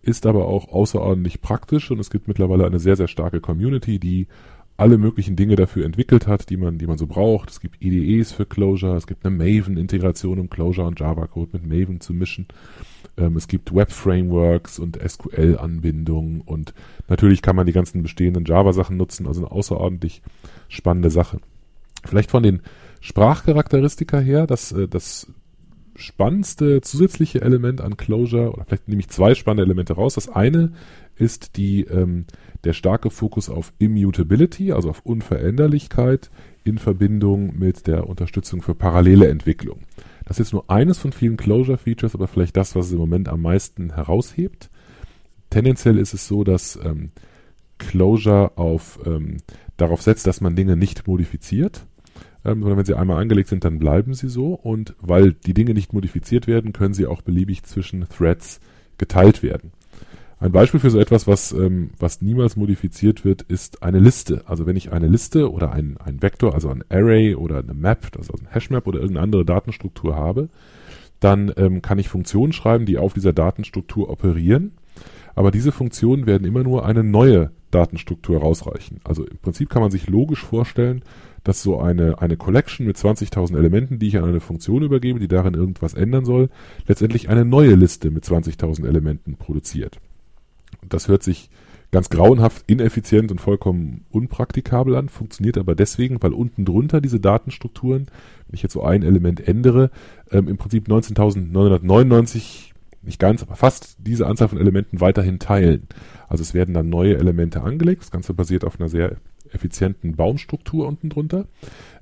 ist aber auch außerordentlich praktisch und es gibt mittlerweile eine sehr, sehr starke Community, die alle möglichen Dinge dafür entwickelt hat, die man, die man so braucht. Es gibt IDEs für Clojure, es gibt eine Maven-Integration, um Clojure und Java-Code mit Maven zu mischen. Ähm, es gibt Web-Frameworks und SQL-Anbindungen und natürlich kann man die ganzen bestehenden Java-Sachen nutzen, also eine außerordentlich spannende Sache. Vielleicht von den Sprachcharakteristika her, das, äh, das spannendste zusätzliche Element an Clojure, oder vielleicht nehme ich zwei spannende Elemente raus. Das eine ist die, ähm, der starke Fokus auf Immutability, also auf Unveränderlichkeit in Verbindung mit der Unterstützung für parallele Entwicklung. Das ist jetzt nur eines von vielen Closure-Features, aber vielleicht das, was es im Moment am meisten heraushebt. Tendenziell ist es so, dass ähm, Closure auf, ähm, darauf setzt, dass man Dinge nicht modifiziert, ähm, sondern wenn sie einmal angelegt sind, dann bleiben sie so. Und weil die Dinge nicht modifiziert werden, können sie auch beliebig zwischen Threads geteilt werden. Ein Beispiel für so etwas, was, ähm, was niemals modifiziert wird, ist eine Liste. Also wenn ich eine Liste oder ein, ein Vektor, also ein Array oder eine Map, also ein Hashmap oder irgendeine andere Datenstruktur habe, dann ähm, kann ich Funktionen schreiben, die auf dieser Datenstruktur operieren. Aber diese Funktionen werden immer nur eine neue Datenstruktur rausreichen. Also im Prinzip kann man sich logisch vorstellen, dass so eine, eine Collection mit 20.000 Elementen, die ich an eine Funktion übergebe, die darin irgendwas ändern soll, letztendlich eine neue Liste mit 20.000 Elementen produziert. Das hört sich ganz grauenhaft, ineffizient und vollkommen unpraktikabel an, funktioniert aber deswegen, weil unten drunter diese Datenstrukturen, wenn ich jetzt so ein Element ändere, ähm, im Prinzip 19.999, nicht ganz, aber fast diese Anzahl von Elementen weiterhin teilen. Also es werden dann neue Elemente angelegt. Das Ganze basiert auf einer sehr effizienten Baumstruktur unten drunter.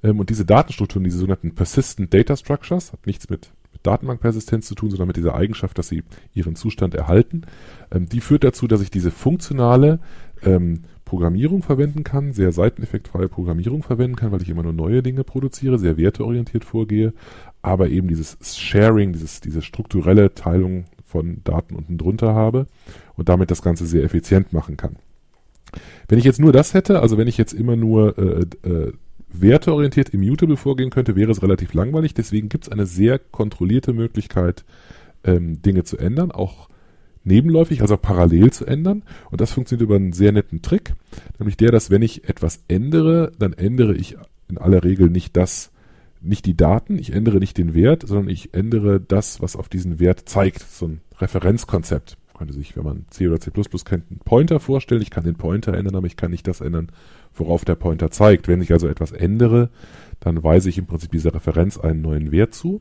Ähm, und diese Datenstrukturen, diese sogenannten Persistent Data Structures, hat nichts mit Datenbankpersistenz zu tun, sondern mit dieser Eigenschaft, dass sie ihren Zustand erhalten. Ähm, die führt dazu, dass ich diese funktionale ähm, Programmierung verwenden kann, sehr seiteneffektfreie Programmierung verwenden kann, weil ich immer nur neue Dinge produziere, sehr werteorientiert vorgehe, aber eben dieses Sharing, dieses, diese strukturelle Teilung von Daten unten drunter habe und damit das Ganze sehr effizient machen kann. Wenn ich jetzt nur das hätte, also wenn ich jetzt immer nur äh, äh, werteorientiert immutable vorgehen könnte, wäre es relativ langweilig. Deswegen gibt es eine sehr kontrollierte Möglichkeit, ähm, Dinge zu ändern, auch nebenläufig, also parallel zu ändern. Und das funktioniert über einen sehr netten Trick, nämlich der, dass wenn ich etwas ändere, dann ändere ich in aller Regel nicht das, nicht die Daten, ich ändere nicht den Wert, sondern ich ändere das, was auf diesen Wert zeigt. So ein Referenzkonzept. Man könnte sich, wenn man C oder C++ kennt, einen Pointer vorstellen. Ich kann den Pointer ändern, aber ich kann nicht das ändern, worauf der Pointer zeigt. Wenn ich also etwas ändere, dann weise ich im Prinzip dieser Referenz einen neuen Wert zu.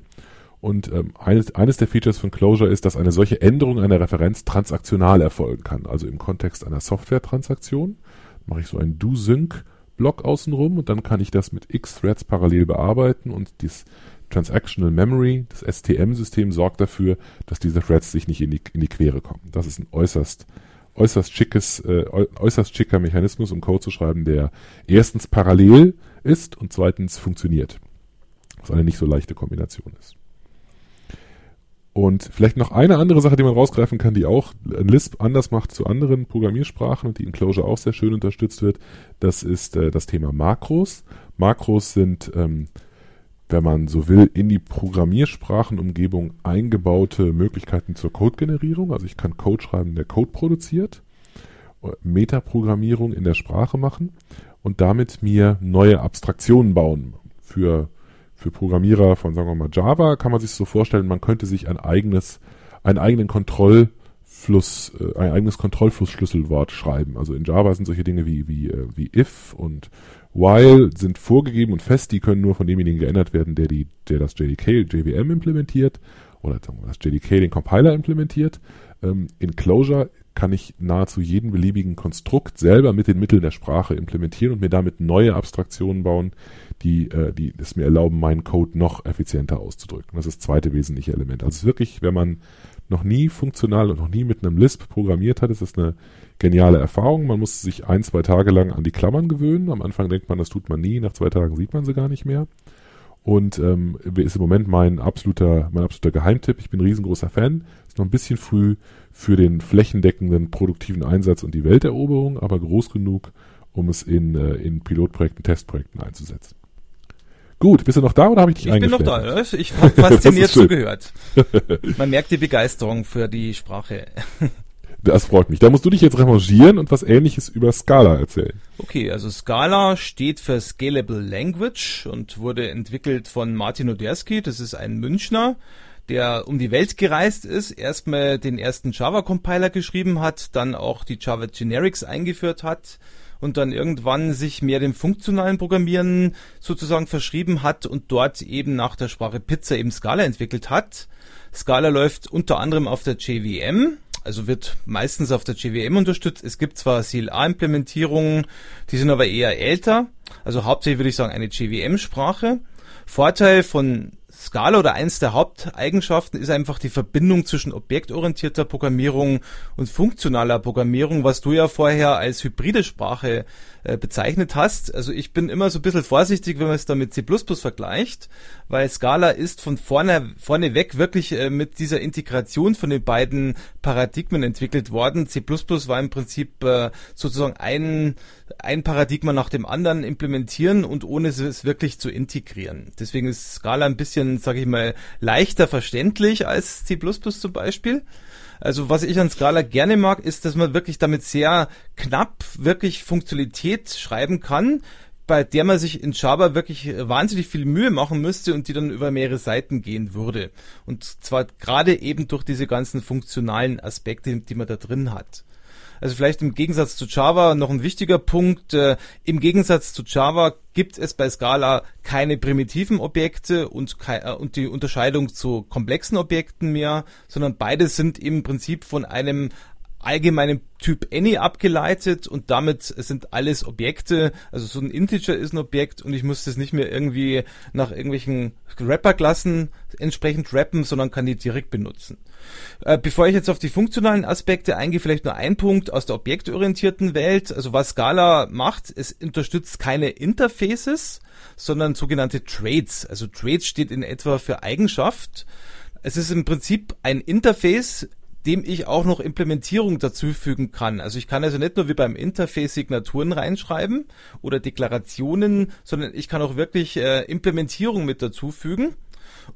Und ähm, eines, eines der Features von Clojure ist, dass eine solche Änderung einer Referenz transaktional erfolgen kann, also im Kontext einer Software-Transaktion. Mache ich so einen Do-Sync-Block außenrum und dann kann ich das mit x Threads parallel bearbeiten und das Transactional Memory, das STM-System, sorgt dafür, dass diese Threads sich nicht in die, in die Quere kommen. Das ist ein äußerst äußerst schickes, äh, äußerst schicker Mechanismus, um Code zu schreiben, der erstens parallel ist und zweitens funktioniert. Was eine nicht so leichte Kombination ist. Und vielleicht noch eine andere Sache, die man rausgreifen kann, die auch Lisp anders macht zu anderen Programmiersprachen und die in Clojure auch sehr schön unterstützt wird, das ist äh, das Thema Makros. Makros sind ähm, wenn man so will, in die Programmiersprachenumgebung eingebaute Möglichkeiten zur Codegenerierung. Also ich kann Code schreiben, der Code produziert, Metaprogrammierung in der Sprache machen und damit mir neue Abstraktionen bauen. Für, für Programmierer von, sagen wir mal, Java kann man sich so vorstellen, man könnte sich ein eigenes, einen eigenen Kontrollfluss, äh, ein eigenes Kontrollflussschlüsselwort schreiben. Also in Java sind solche Dinge wie, wie, äh, wie if und While sind vorgegeben und fest, die können nur von demjenigen geändert werden, der, die, der das JDK, JVM implementiert oder das JDK den Compiler implementiert. Ähm, in Clojure kann ich nahezu jeden beliebigen Konstrukt selber mit den Mitteln der Sprache implementieren und mir damit neue Abstraktionen bauen, die, äh, die es mir erlauben, meinen Code noch effizienter auszudrücken. Das ist das zweite wesentliche Element. Also wirklich, wenn man noch nie funktional und noch nie mit einem Lisp programmiert hat, ist das eine geniale Erfahrung. Man muss sich ein, zwei Tage lang an die Klammern gewöhnen. Am Anfang denkt man, das tut man nie. Nach zwei Tagen sieht man sie gar nicht mehr. Und ähm, ist im Moment mein absoluter, mein absoluter Geheimtipp. Ich bin ein riesengroßer Fan. Ist noch ein bisschen früh für den flächendeckenden produktiven Einsatz und die Welteroberung, aber groß genug, um es in, äh, in Pilotprojekten, Testprojekten einzusetzen. Gut, bist du noch da oder habe ich dich Ich bin noch da. Ich habe fasziniert zugehört. Man merkt die Begeisterung für die Sprache. Das freut mich. Da musst du dich jetzt revanchieren und was ähnliches über Scala erzählen. Okay, also Scala steht für Scalable Language und wurde entwickelt von Martin Odersky. Das ist ein Münchner, der um die Welt gereist ist, erstmal den ersten Java-Compiler geschrieben hat, dann auch die Java Generics eingeführt hat und dann irgendwann sich mehr dem funktionalen Programmieren sozusagen verschrieben hat und dort eben nach der Sprache Pizza eben Scala entwickelt hat. Scala läuft unter anderem auf der JVM, also wird meistens auf der JVM unterstützt. Es gibt zwar CLA-Implementierungen, die sind aber eher älter. Also hauptsächlich würde ich sagen eine JVM-Sprache. Vorteil von Scala oder eins der Haupteigenschaften ist einfach die Verbindung zwischen objektorientierter Programmierung und funktionaler Programmierung, was du ja vorher als hybride Sprache äh, bezeichnet hast. Also ich bin immer so ein bisschen vorsichtig, wenn man es da mit C++ vergleicht, weil Scala ist von vorne, vorne weg wirklich äh, mit dieser Integration von den beiden Paradigmen entwickelt worden. C++ war im Prinzip äh, sozusagen ein, ein Paradigma nach dem anderen implementieren und ohne es wirklich zu integrieren. Deswegen ist Scala ein bisschen, sage ich mal, leichter verständlich als C++ zum Beispiel. Also was ich an Scala gerne mag, ist, dass man wirklich damit sehr knapp wirklich Funktionalität schreiben kann, bei der man sich in Java wirklich wahnsinnig viel Mühe machen müsste und die dann über mehrere Seiten gehen würde. Und zwar gerade eben durch diese ganzen funktionalen Aspekte, die man da drin hat. Also vielleicht im Gegensatz zu Java noch ein wichtiger Punkt. Äh, Im Gegensatz zu Java gibt es bei Scala keine primitiven Objekte und, äh, und die Unterscheidung zu komplexen Objekten mehr, sondern beide sind im Prinzip von einem allgemeinen Typ Any abgeleitet und damit sind alles Objekte, also so ein Integer ist ein Objekt und ich muss das nicht mehr irgendwie nach irgendwelchen Rapper-Klassen entsprechend rappen, sondern kann die direkt benutzen. Äh, bevor ich jetzt auf die funktionalen Aspekte eingehe, vielleicht nur ein Punkt aus der objektorientierten Welt. Also was Scala macht, es unterstützt keine Interfaces, sondern sogenannte Traits. Also Traits steht in etwa für Eigenschaft. Es ist im Prinzip ein Interface, dem ich auch noch Implementierung dazufügen kann. Also ich kann also nicht nur wie beim Interface Signaturen reinschreiben oder Deklarationen, sondern ich kann auch wirklich äh, Implementierung mit dazufügen.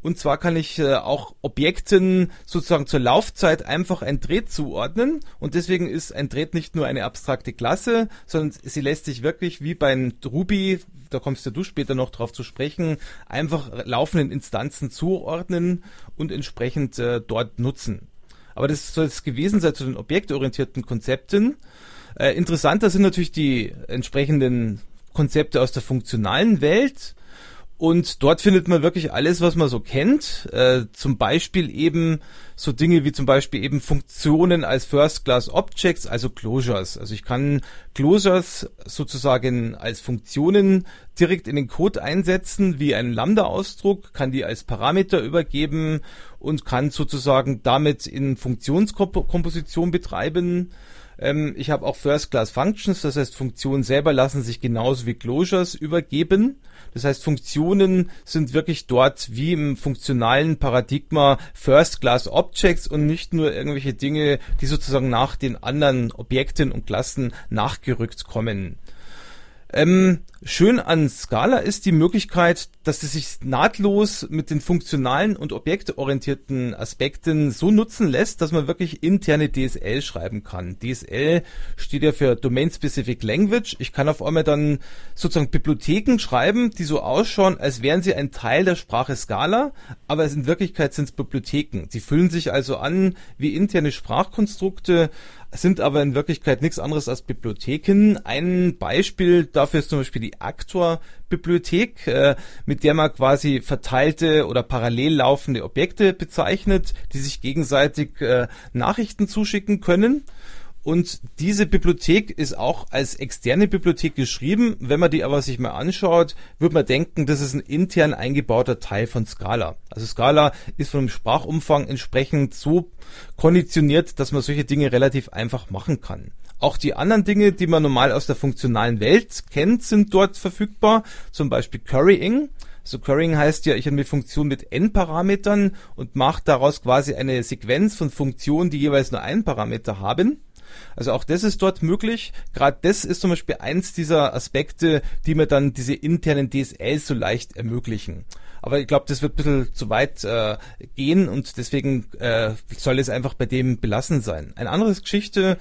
Und zwar kann ich äh, auch Objekten sozusagen zur Laufzeit einfach ein Tret zuordnen. Und deswegen ist ein Tret nicht nur eine abstrakte Klasse, sondern sie lässt sich wirklich wie bei Ruby, da kommst ja du später noch drauf zu sprechen, einfach laufenden Instanzen zuordnen und entsprechend äh, dort nutzen. Aber das soll es gewesen sein zu den objektorientierten Konzepten. Äh, interessanter sind natürlich die entsprechenden Konzepte aus der funktionalen Welt. Und dort findet man wirklich alles, was man so kennt. Äh, zum Beispiel eben so Dinge wie zum Beispiel eben Funktionen als First-Class Objects, also Closures. Also ich kann Closures sozusagen als Funktionen direkt in den Code einsetzen, wie einen Lambda-Ausdruck, kann die als Parameter übergeben und kann sozusagen damit in Funktionskomposition betreiben. Ähm, ich habe auch First-Class Functions, das heißt Funktionen selber lassen sich genauso wie Closures übergeben. Das heißt, Funktionen sind wirklich dort wie im funktionalen Paradigma First-Class Objects und nicht nur irgendwelche Dinge, die sozusagen nach den anderen Objekten und Klassen nachgerückt kommen. Ähm, schön an Scala ist die Möglichkeit, dass es sich nahtlos mit den funktionalen und objektorientierten Aspekten so nutzen lässt, dass man wirklich interne DSL schreiben kann. DSL steht ja für Domain Specific Language. Ich kann auf einmal dann sozusagen Bibliotheken schreiben, die so ausschauen, als wären sie ein Teil der Sprache Scala, aber in Wirklichkeit sind es Bibliotheken. Sie füllen sich also an wie interne Sprachkonstrukte sind aber in Wirklichkeit nichts anderes als Bibliotheken. Ein Beispiel dafür ist zum Beispiel die Actor-Bibliothek, äh, mit der man quasi verteilte oder parallel laufende Objekte bezeichnet, die sich gegenseitig äh, Nachrichten zuschicken können. Und diese Bibliothek ist auch als externe Bibliothek geschrieben. Wenn man die aber sich mal anschaut, wird man denken, das ist ein intern eingebauter Teil von Scala. Also Scala ist von dem Sprachumfang entsprechend so konditioniert, dass man solche Dinge relativ einfach machen kann. Auch die anderen Dinge, die man normal aus der funktionalen Welt kennt, sind dort verfügbar. Zum Beispiel Currying. So Currying heißt ja, ich habe eine Funktion mit n Parametern und mache daraus quasi eine Sequenz von Funktionen, die jeweils nur einen Parameter haben. Also auch das ist dort möglich. Gerade das ist zum Beispiel eins dieser Aspekte, die mir dann diese internen DSLs so leicht ermöglichen. Aber ich glaube, das wird ein bisschen zu weit äh, gehen und deswegen äh, soll es einfach bei dem belassen sein. Eine andere Geschichte,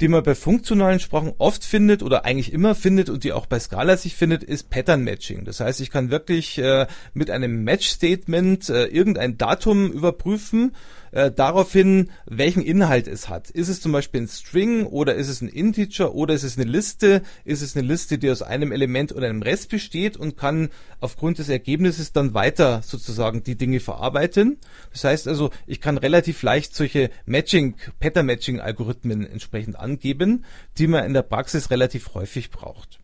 die man bei funktionalen Sprachen oft findet oder eigentlich immer findet und die auch bei Scala sich findet, ist Pattern Matching. Das heißt, ich kann wirklich äh, mit einem Match Statement äh, irgendein Datum überprüfen äh, daraufhin, welchen Inhalt es hat. Ist es zum Beispiel ein String oder ist es ein Integer oder ist es eine Liste? Ist es eine Liste, die aus einem Element oder einem Rest besteht und kann aufgrund des Ergebnisses dann weiter sozusagen die Dinge verarbeiten? Das heißt also, ich kann relativ leicht solche Matching, Pattern-Matching-Algorithmen entsprechend angeben, die man in der Praxis relativ häufig braucht.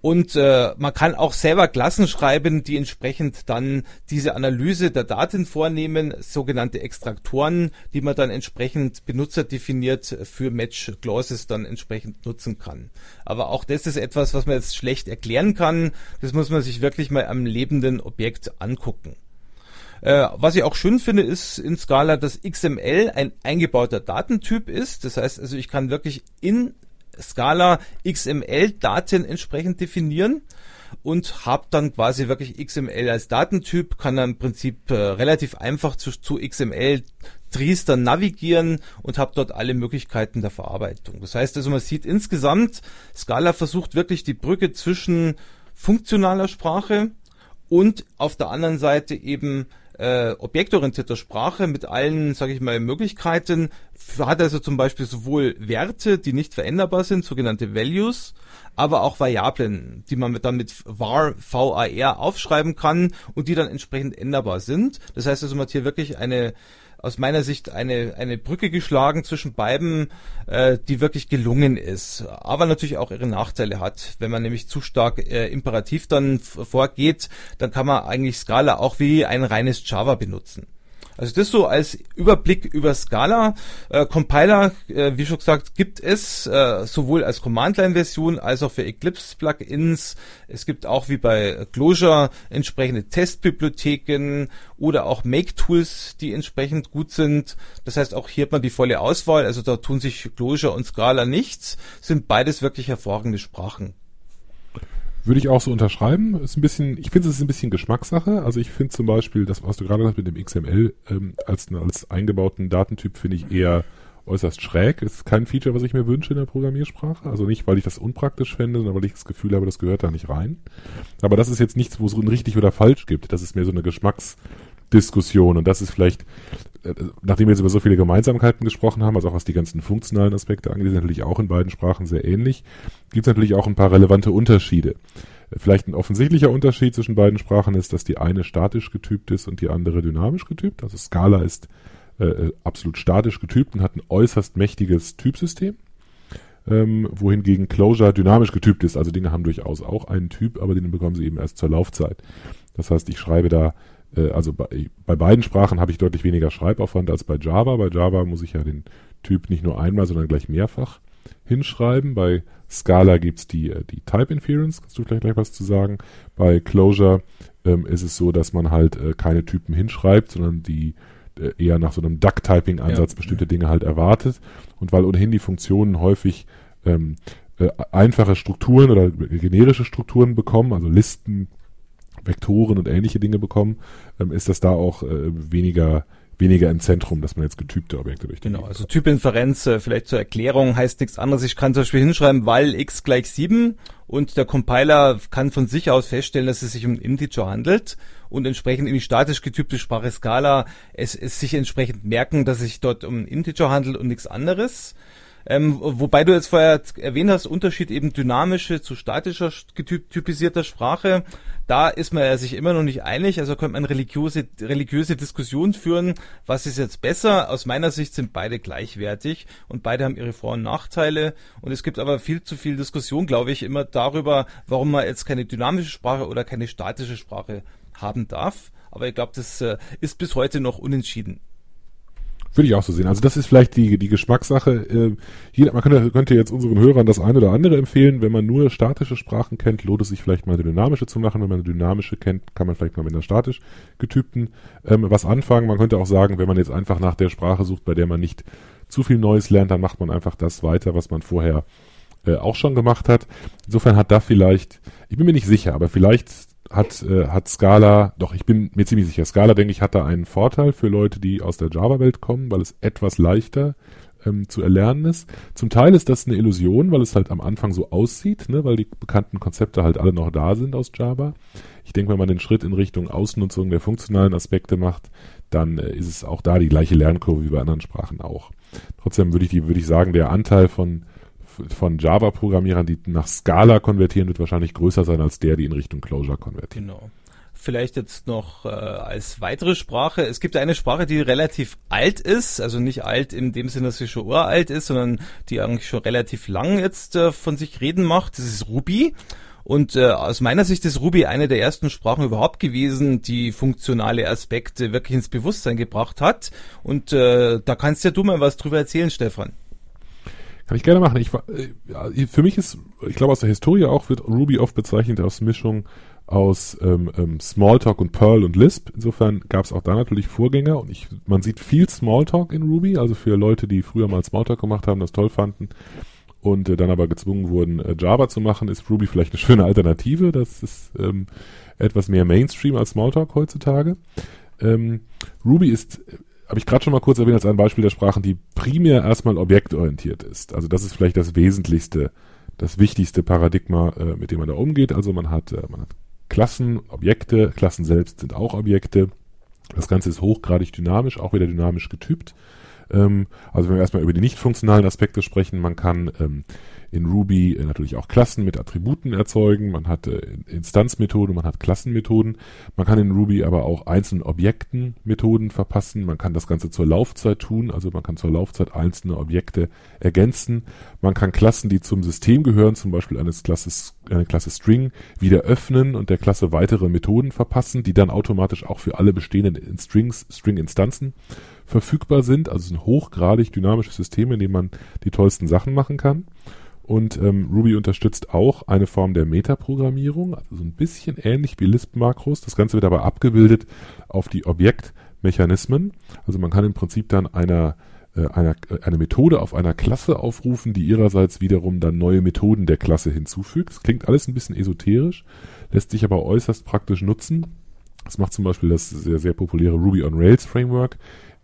Und äh, man kann auch selber Klassen schreiben, die entsprechend dann diese Analyse der Daten vornehmen, sogenannte Extraktoren, die man dann entsprechend benutzerdefiniert für Match Clauses dann entsprechend nutzen kann. Aber auch das ist etwas, was man jetzt schlecht erklären kann. Das muss man sich wirklich mal am lebenden Objekt angucken. Äh, was ich auch schön finde, ist in Scala, dass XML ein eingebauter Datentyp ist. Das heißt also, ich kann wirklich in Scala XML-Daten entsprechend definieren und habe dann quasi wirklich XML als Datentyp, kann dann im Prinzip äh, relativ einfach zu, zu XML dann navigieren und habe dort alle Möglichkeiten der Verarbeitung. Das heißt also, man sieht insgesamt, Scala versucht wirklich die Brücke zwischen funktionaler Sprache und auf der anderen Seite eben äh, objektorientierter Sprache mit allen, sage ich mal, Möglichkeiten hat also zum Beispiel sowohl Werte, die nicht veränderbar sind, sogenannte Values, aber auch Variablen, die man dann mit var, var aufschreiben kann und die dann entsprechend änderbar sind. Das heißt also, man hat hier wirklich eine aus meiner Sicht eine, eine Brücke geschlagen zwischen beiden, äh, die wirklich gelungen ist, aber natürlich auch ihre Nachteile hat. Wenn man nämlich zu stark äh, imperativ dann vorgeht, dann kann man eigentlich Scala auch wie ein reines Java benutzen. Also das so als Überblick über Scala. Äh, Compiler, äh, wie schon gesagt, gibt es äh, sowohl als Command-Line-Version als auch für Eclipse-Plugins. Es gibt auch wie bei Clojure entsprechende Testbibliotheken oder auch Make-Tools, die entsprechend gut sind. Das heißt, auch hier hat man die volle Auswahl. Also da tun sich Clojure und Scala nichts. Sind beides wirklich hervorragende Sprachen. Würde ich auch so unterschreiben. Ist ein bisschen, ich finde, es ist ein bisschen Geschmackssache. Also ich finde zum Beispiel, das, was du gerade hast mit dem XML ähm, als, als eingebauten Datentyp, finde ich eher äußerst schräg. Ist kein Feature, was ich mir wünsche in der Programmiersprache. Also nicht, weil ich das unpraktisch fände, sondern weil ich das Gefühl habe, das gehört da nicht rein. Aber das ist jetzt nichts, wo es ein richtig oder falsch gibt. Das ist mehr so eine Geschmacksdiskussion. Und das ist vielleicht, äh, nachdem wir jetzt über so viele Gemeinsamkeiten gesprochen haben, also auch was die ganzen funktionalen Aspekte angeht, sind natürlich auch in beiden Sprachen sehr ähnlich, gibt es natürlich auch ein paar relevante Unterschiede. Vielleicht ein offensichtlicher Unterschied zwischen beiden Sprachen ist, dass die eine statisch getypt ist und die andere dynamisch getypt. Also Scala ist äh, äh absolut statisch getypt und hat ein äußerst mächtiges Typsystem. Ähm, wohingegen Closure dynamisch getypt ist. Also Dinge haben durchaus auch einen Typ, aber den bekommen sie eben erst zur Laufzeit. Das heißt, ich schreibe da, äh, also bei, bei beiden Sprachen habe ich deutlich weniger Schreibaufwand als bei Java. Bei Java muss ich ja den Typ nicht nur einmal, sondern gleich mehrfach hinschreiben. Bei Scala gibt's die, äh, die Type Inference, kannst du vielleicht gleich was zu sagen. Bei Closure ähm, ist es so, dass man halt äh, keine Typen hinschreibt, sondern die äh, eher nach so einem Duck-Typing-Ansatz ja, bestimmte ja. Dinge halt erwartet. Und weil ohnehin die Funktionen häufig ähm, äh, einfache Strukturen oder generische Strukturen bekommen, also Listen, Vektoren und ähnliche Dinge bekommen, ähm, ist das da auch äh, weniger weniger im Zentrum, dass man jetzt getypte Objekte durch Genau, also Typinferenz, äh, vielleicht zur Erklärung, heißt nichts anderes. Ich kann zum Beispiel hinschreiben, weil x gleich 7 und der Compiler kann von sich aus feststellen, dass es sich um ein Integer handelt und entsprechend in die statisch getypte Sprache Scala es, es sich entsprechend merken, dass es sich dort um ein Integer handelt und nichts anderes. Ähm, wobei du jetzt vorher erwähnt hast, Unterschied eben dynamische zu statischer typisierter Sprache. Da ist man sich immer noch nicht einig. Also könnte man religiöse, religiöse Diskussion führen. Was ist jetzt besser? Aus meiner Sicht sind beide gleichwertig und beide haben ihre Vor- und Nachteile. Und es gibt aber viel zu viel Diskussion, glaube ich, immer darüber, warum man jetzt keine dynamische Sprache oder keine statische Sprache haben darf. Aber ich glaube, das äh, ist bis heute noch unentschieden. Würde ich auch so sehen. Also das ist vielleicht die, die Geschmackssache. Jeder, man könnte, könnte jetzt unseren Hörern das eine oder andere empfehlen. Wenn man nur statische Sprachen kennt, lohnt es sich vielleicht mal eine dynamische zu machen. Wenn man eine dynamische kennt, kann man vielleicht mal mit einer statisch getypten ähm, was anfangen. Man könnte auch sagen, wenn man jetzt einfach nach der Sprache sucht, bei der man nicht zu viel Neues lernt, dann macht man einfach das weiter, was man vorher äh, auch schon gemacht hat. Insofern hat da vielleicht, ich bin mir nicht sicher, aber vielleicht hat, äh, hat Scala, doch ich bin mir ziemlich sicher, Scala, denke ich, hat da einen Vorteil für Leute, die aus der Java-Welt kommen, weil es etwas leichter ähm, zu erlernen ist. Zum Teil ist das eine Illusion, weil es halt am Anfang so aussieht, ne, weil die bekannten Konzepte halt alle noch da sind aus Java. Ich denke, wenn man den Schritt in Richtung Ausnutzung der funktionalen Aspekte macht, dann äh, ist es auch da die gleiche Lernkurve wie bei anderen Sprachen auch. Trotzdem würde ich die, würde ich sagen, der Anteil von von Java-Programmierern, die nach Scala konvertieren, wird wahrscheinlich größer sein als der, die in Richtung Clojure konvertieren. Genau. Vielleicht jetzt noch äh, als weitere Sprache. Es gibt eine Sprache, die relativ alt ist, also nicht alt in dem Sinne, dass sie schon uralt ist, sondern die eigentlich schon relativ lang jetzt äh, von sich reden macht. Das ist Ruby. Und äh, aus meiner Sicht ist Ruby eine der ersten Sprachen überhaupt gewesen, die funktionale Aspekte wirklich ins Bewusstsein gebracht hat. Und äh, da kannst ja du mal was drüber erzählen, Stefan. Kann ich gerne machen. Ich, ja, für mich ist, ich glaube aus der Historie auch, wird Ruby oft bezeichnet als Mischung aus ähm, ähm, Smalltalk und Perl und Lisp. Insofern gab es auch da natürlich Vorgänger und ich, man sieht viel Smalltalk in Ruby, also für Leute, die früher mal Smalltalk gemacht haben, das toll fanden und äh, dann aber gezwungen wurden, äh, Java zu machen, ist Ruby vielleicht eine schöne Alternative. Das ist ähm, etwas mehr Mainstream als Smalltalk heutzutage. Ähm, Ruby ist habe ich gerade schon mal kurz erwähnt als ein Beispiel der Sprachen, die primär erstmal objektorientiert ist. Also das ist vielleicht das Wesentlichste, das wichtigste Paradigma, äh, mit dem man da umgeht. Also man hat, äh, man hat Klassen, Objekte, Klassen selbst sind auch Objekte. Das Ganze ist hochgradig dynamisch, auch wieder dynamisch getypt. Ähm, also wenn wir erstmal über die nicht funktionalen Aspekte sprechen, man kann ähm, in Ruby natürlich auch Klassen mit Attributen erzeugen. Man hat äh, Instanzmethoden, man hat Klassenmethoden. Man kann in Ruby aber auch einzelnen Objekten Methoden verpassen. Man kann das Ganze zur Laufzeit tun, also man kann zur Laufzeit einzelne Objekte ergänzen. Man kann Klassen, die zum System gehören, zum Beispiel eines Klasses, eine Klasse String, wieder öffnen und der Klasse weitere Methoden verpassen, die dann automatisch auch für alle bestehenden Strings, String-Instanzen verfügbar sind. Also es ist ein hochgradig dynamisches System, in dem man die tollsten Sachen machen kann. Und ähm, Ruby unterstützt auch eine Form der Metaprogrammierung, also so ein bisschen ähnlich wie Lisp-Makros. Das Ganze wird aber abgebildet auf die Objektmechanismen. Also man kann im Prinzip dann einer, äh, einer, äh, eine Methode auf einer Klasse aufrufen, die ihrerseits wiederum dann neue Methoden der Klasse hinzufügt. Das klingt alles ein bisschen esoterisch, lässt sich aber äußerst praktisch nutzen. Das macht zum Beispiel das sehr, sehr populäre Ruby on Rails Framework,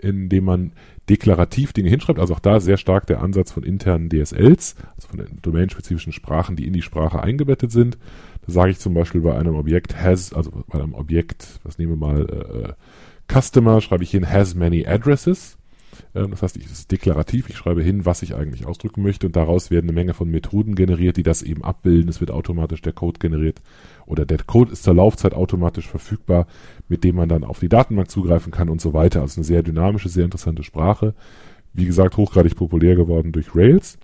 in dem man deklarativ Dinge hinschreibt. Also auch da sehr stark der Ansatz von internen DSLs, also von domainspezifischen Sprachen, die in die Sprache eingebettet sind. Da sage ich zum Beispiel bei einem Objekt has, also bei einem Objekt, was nehmen wir mal, äh, Customer, schreibe ich hin has many addresses. Ähm, das heißt, es ist deklarativ, ich schreibe hin, was ich eigentlich ausdrücken möchte und daraus werden eine Menge von Methoden generiert, die das eben abbilden. Es wird automatisch der Code generiert oder der Code ist zur Laufzeit automatisch verfügbar, mit dem man dann auf die Datenbank zugreifen kann und so weiter. Also eine sehr dynamische, sehr interessante Sprache. Wie gesagt, hochgradig populär geworden durch Rails.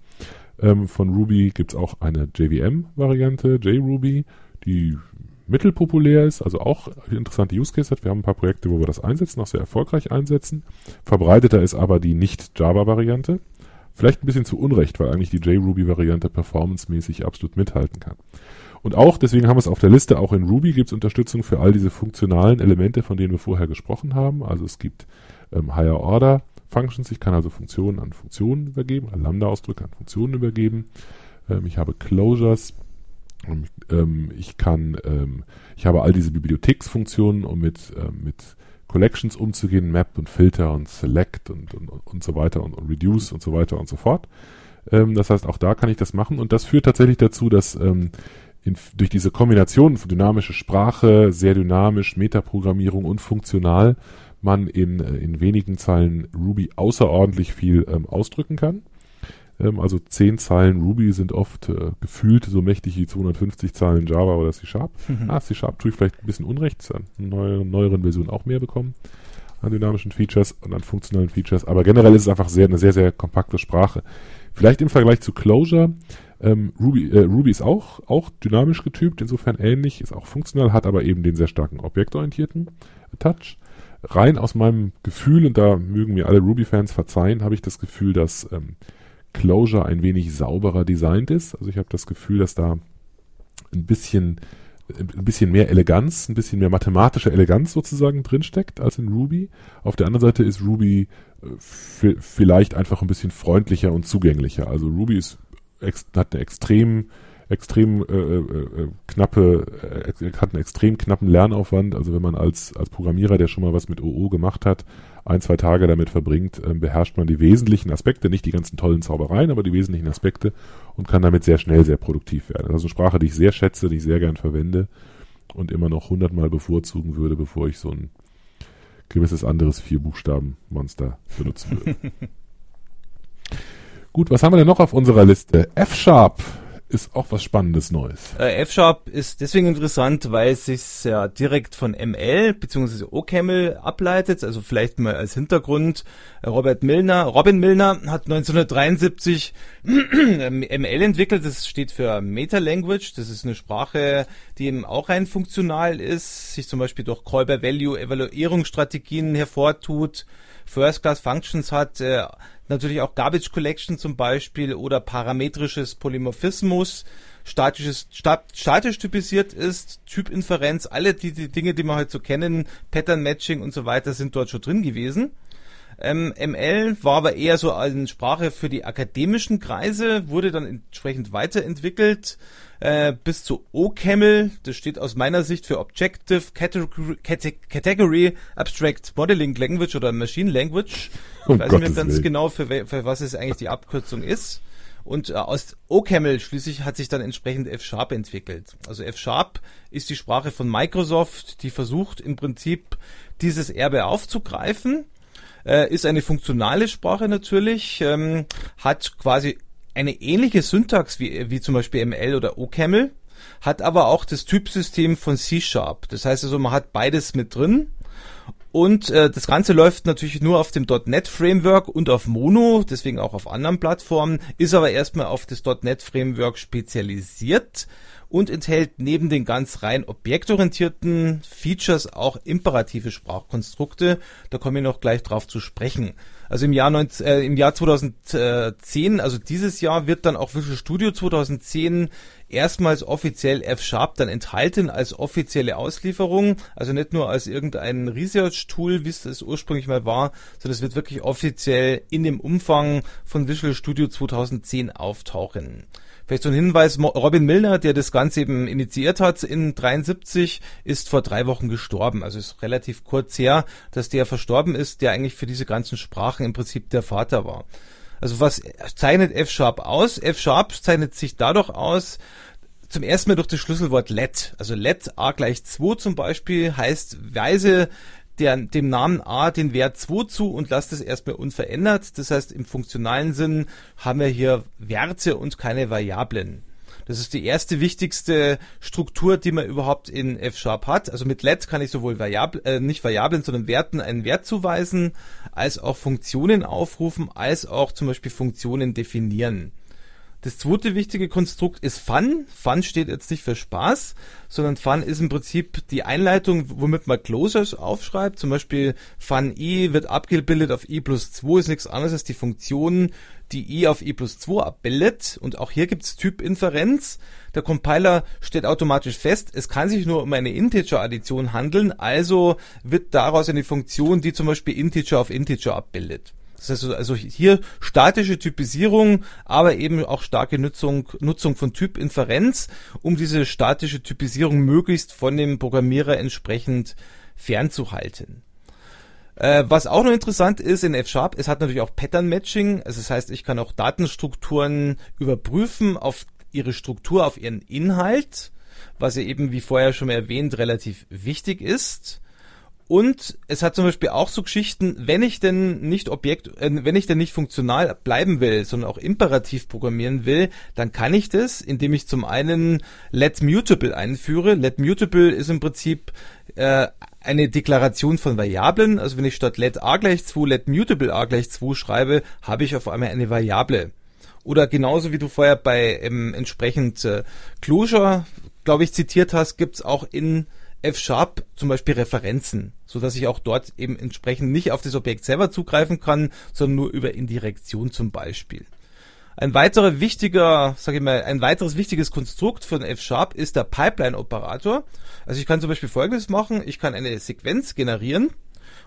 Ähm, von Ruby gibt's auch eine JVM-Variante, JRuby, die mittelpopulär ist, also auch interessante Use Case hat. Wir haben ein paar Projekte, wo wir das einsetzen, auch sehr erfolgreich einsetzen. Verbreiteter ist aber die Nicht-Java-Variante. Vielleicht ein bisschen zu Unrecht, weil eigentlich die JRuby-Variante performancemäßig absolut mithalten kann. Und auch, deswegen haben wir es auf der Liste, auch in Ruby gibt es Unterstützung für all diese funktionalen Elemente, von denen wir vorher gesprochen haben. Also es gibt ähm, Higher Order Functions, ich kann also Funktionen an Funktionen übergeben, Lambda-Ausdrücke an Funktionen übergeben. Ähm, ich habe Closures, ich kann, ähm, ich habe all diese Bibliotheksfunktionen, um mit, ähm, mit Collections umzugehen, Map und Filter und Select und, und, und so weiter und, und Reduce und so weiter und so fort. Ähm, das heißt, auch da kann ich das machen und das führt tatsächlich dazu, dass ähm, in, durch diese Kombination von dynamischer Sprache, sehr dynamisch, Metaprogrammierung und funktional man in, äh, in wenigen Zeilen Ruby außerordentlich viel ähm, ausdrücken kann. Ähm, also 10 Zeilen Ruby sind oft äh, gefühlt so mächtig wie 250 Zeilen Java oder C Sharp. Mhm. Ah, C Sharp tue ich vielleicht ein bisschen unrecht, an neueren, neueren Versionen auch mehr bekommen an dynamischen Features und an funktionalen Features. Aber generell ist es einfach sehr, eine sehr, sehr kompakte Sprache. Vielleicht im Vergleich zu Closure. Ähm, Ruby, äh, Ruby ist auch, auch dynamisch getypt, insofern ähnlich, ist auch funktional, hat aber eben den sehr starken objektorientierten Touch. Rein aus meinem Gefühl, und da mögen mir alle Ruby-Fans verzeihen, habe ich das Gefühl, dass ähm, Closure ein wenig sauberer designt ist. Also ich habe das Gefühl, dass da ein bisschen ein bisschen mehr Eleganz, ein bisschen mehr mathematische Eleganz sozusagen drinsteckt als in Ruby. Auf der anderen Seite ist Ruby äh, vielleicht einfach ein bisschen freundlicher und zugänglicher. Also Ruby ist, hat eine extrem extrem äh, äh, äh knappe, äh, hat einen extrem knappen Lernaufwand. Also wenn man als, als Programmierer, der schon mal was mit OO gemacht hat, ein, zwei Tage damit verbringt, äh, beherrscht man die wesentlichen Aspekte, nicht die ganzen tollen Zaubereien, aber die wesentlichen Aspekte und kann damit sehr schnell sehr produktiv werden. Das ist eine Sprache, die ich sehr schätze, die ich sehr gern verwende und immer noch hundertmal bevorzugen würde, bevor ich so ein gewisses anderes Vier-Buchstaben-Monster benutzen würde. Gut, was haben wir denn noch auf unserer Liste? F-Sharp ist auch was Spannendes Neues. Äh, F-Sharp ist deswegen interessant, weil es sich ja direkt von ML bzw. OCaml ableitet. Also vielleicht mal als Hintergrund. Robert Milner, Robin Milner hat 1973 ML entwickelt. Das steht für Meta Language. Das ist eine Sprache, die eben auch rein funktional ist, sich zum Beispiel durch Call-by-Value-Evaluierungsstrategien hervortut. First-Class Functions hat, äh, natürlich auch Garbage Collection zum Beispiel oder parametrisches Polymorphismus, statisches, sta statisch typisiert ist, Typinferenz, alle die, die Dinge, die wir heute so kennen, Pattern Matching und so weiter sind dort schon drin gewesen. Ähm, ML war aber eher so eine Sprache für die akademischen Kreise, wurde dann entsprechend weiterentwickelt äh, bis zu OCaml. Das steht aus meiner Sicht für Objective Category, Category Abstract Modeling Language oder Machine Language. Ich weiß Gottes nicht ganz Willen. genau, für, für was es eigentlich die Abkürzung ist. Und äh, aus OCaml schließlich hat sich dann entsprechend F-Sharp entwickelt. Also F-Sharp ist die Sprache von Microsoft, die versucht im Prinzip dieses Erbe aufzugreifen äh, ist eine funktionale Sprache natürlich, ähm, hat quasi eine ähnliche Syntax wie, wie zum Beispiel ML oder OCaml, hat aber auch das Typsystem von C-Sharp. Das heißt also, man hat beides mit drin. Und äh, das Ganze läuft natürlich nur auf dem .NET Framework und auf Mono, deswegen auch auf anderen Plattformen, ist aber erstmal auf das .NET Framework spezialisiert und enthält neben den ganz rein objektorientierten Features auch imperative Sprachkonstrukte. Da komme ich noch gleich drauf zu sprechen. Also im Jahr, 19, äh, im Jahr 2010, also dieses Jahr, wird dann auch Visual Studio 2010 erstmals offiziell F-Sharp dann enthalten als offizielle Auslieferung. Also nicht nur als irgendein Research-Tool, wie es das ursprünglich mal war, sondern es wird wirklich offiziell in dem Umfang von Visual Studio 2010 auftauchen. Vielleicht so ein Hinweis, Robin Milner, der das Ganze eben initiiert hat in 73, ist vor drei Wochen gestorben. Also ist relativ kurz her, dass der verstorben ist, der eigentlich für diese ganzen Sprachen im Prinzip der Vater war. Also was zeichnet F-Sharp aus? F-Sharp zeichnet sich dadurch aus, zum ersten Mal durch das Schlüsselwort let. Also let a gleich 2 zum Beispiel heißt, weise der, dem Namen a den Wert 2 zu und lasse das erstmal unverändert. Das heißt, im funktionalen Sinn haben wir hier Werte und keine Variablen. Das ist die erste wichtigste Struktur, die man überhaupt in F-Sharp hat. Also mit Let kann ich sowohl Variablen, äh, nicht Variablen, sondern Werten einen Wert zuweisen, als auch Funktionen aufrufen, als auch zum Beispiel Funktionen definieren. Das zweite wichtige Konstrukt ist Fun. Fun steht jetzt nicht für Spaß, sondern Fun ist im Prinzip die Einleitung, womit man Closures aufschreibt. Zum Beispiel Fun i wird abgebildet auf i plus 2, ist nichts anderes als die Funktion, die i auf i plus 2 abbildet. Und auch hier gibt's Typinferenz. Der Compiler stellt automatisch fest, es kann sich nur um eine Integer-Addition handeln, also wird daraus eine Funktion, die zum Beispiel Integer auf Integer abbildet. Das heißt also hier statische Typisierung, aber eben auch starke Nutzung, Nutzung von Typinferenz, um diese statische Typisierung möglichst von dem Programmierer entsprechend fernzuhalten. Äh, was auch noch interessant ist in F-Sharp, es hat natürlich auch Pattern Matching. Also das heißt, ich kann auch Datenstrukturen überprüfen auf ihre Struktur, auf ihren Inhalt, was ja eben, wie vorher schon erwähnt, relativ wichtig ist. Und es hat zum Beispiel auch so Geschichten, wenn ich denn nicht Objekt, äh, wenn ich denn nicht funktional bleiben will, sondern auch imperativ programmieren will, dann kann ich das, indem ich zum einen let mutable einführe. Let mutable ist im Prinzip äh, eine Deklaration von Variablen. Also wenn ich statt let a gleich 2 let mutable a gleich 2 schreibe, habe ich auf einmal eine Variable. Oder genauso wie du vorher bei ähm, entsprechend äh, Closure, glaube ich, zitiert hast, gibt's auch in F-Sharp zum Beispiel Referenzen, so dass ich auch dort eben entsprechend nicht auf das Objekt selber zugreifen kann, sondern nur über Indirektion zum Beispiel. Ein weiterer wichtiger, sage ich mal, ein weiteres wichtiges Konstrukt von F-Sharp ist der Pipeline-Operator. Also ich kann zum Beispiel Folgendes machen. Ich kann eine Sequenz generieren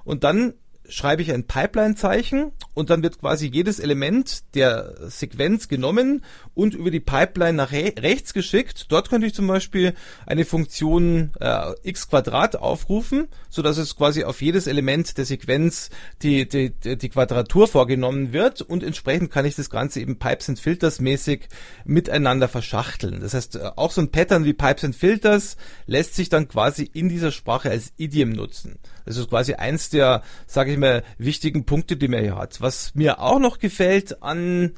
und dann schreibe ich ein Pipeline-Zeichen und dann wird quasi jedes Element der Sequenz genommen und über die Pipeline nach re rechts geschickt. Dort könnte ich zum Beispiel eine Funktion äh, x Quadrat aufrufen, so dass es quasi auf jedes Element der Sequenz die, die, die Quadratur vorgenommen wird und entsprechend kann ich das Ganze eben Pipes and Filters mäßig miteinander verschachteln. Das heißt, äh, auch so ein Pattern wie Pipes and Filters lässt sich dann quasi in dieser Sprache als Idiom nutzen. Das ist quasi eins der, sage ich mal, wichtigen Punkte, die man hier hat. Was mir auch noch gefällt an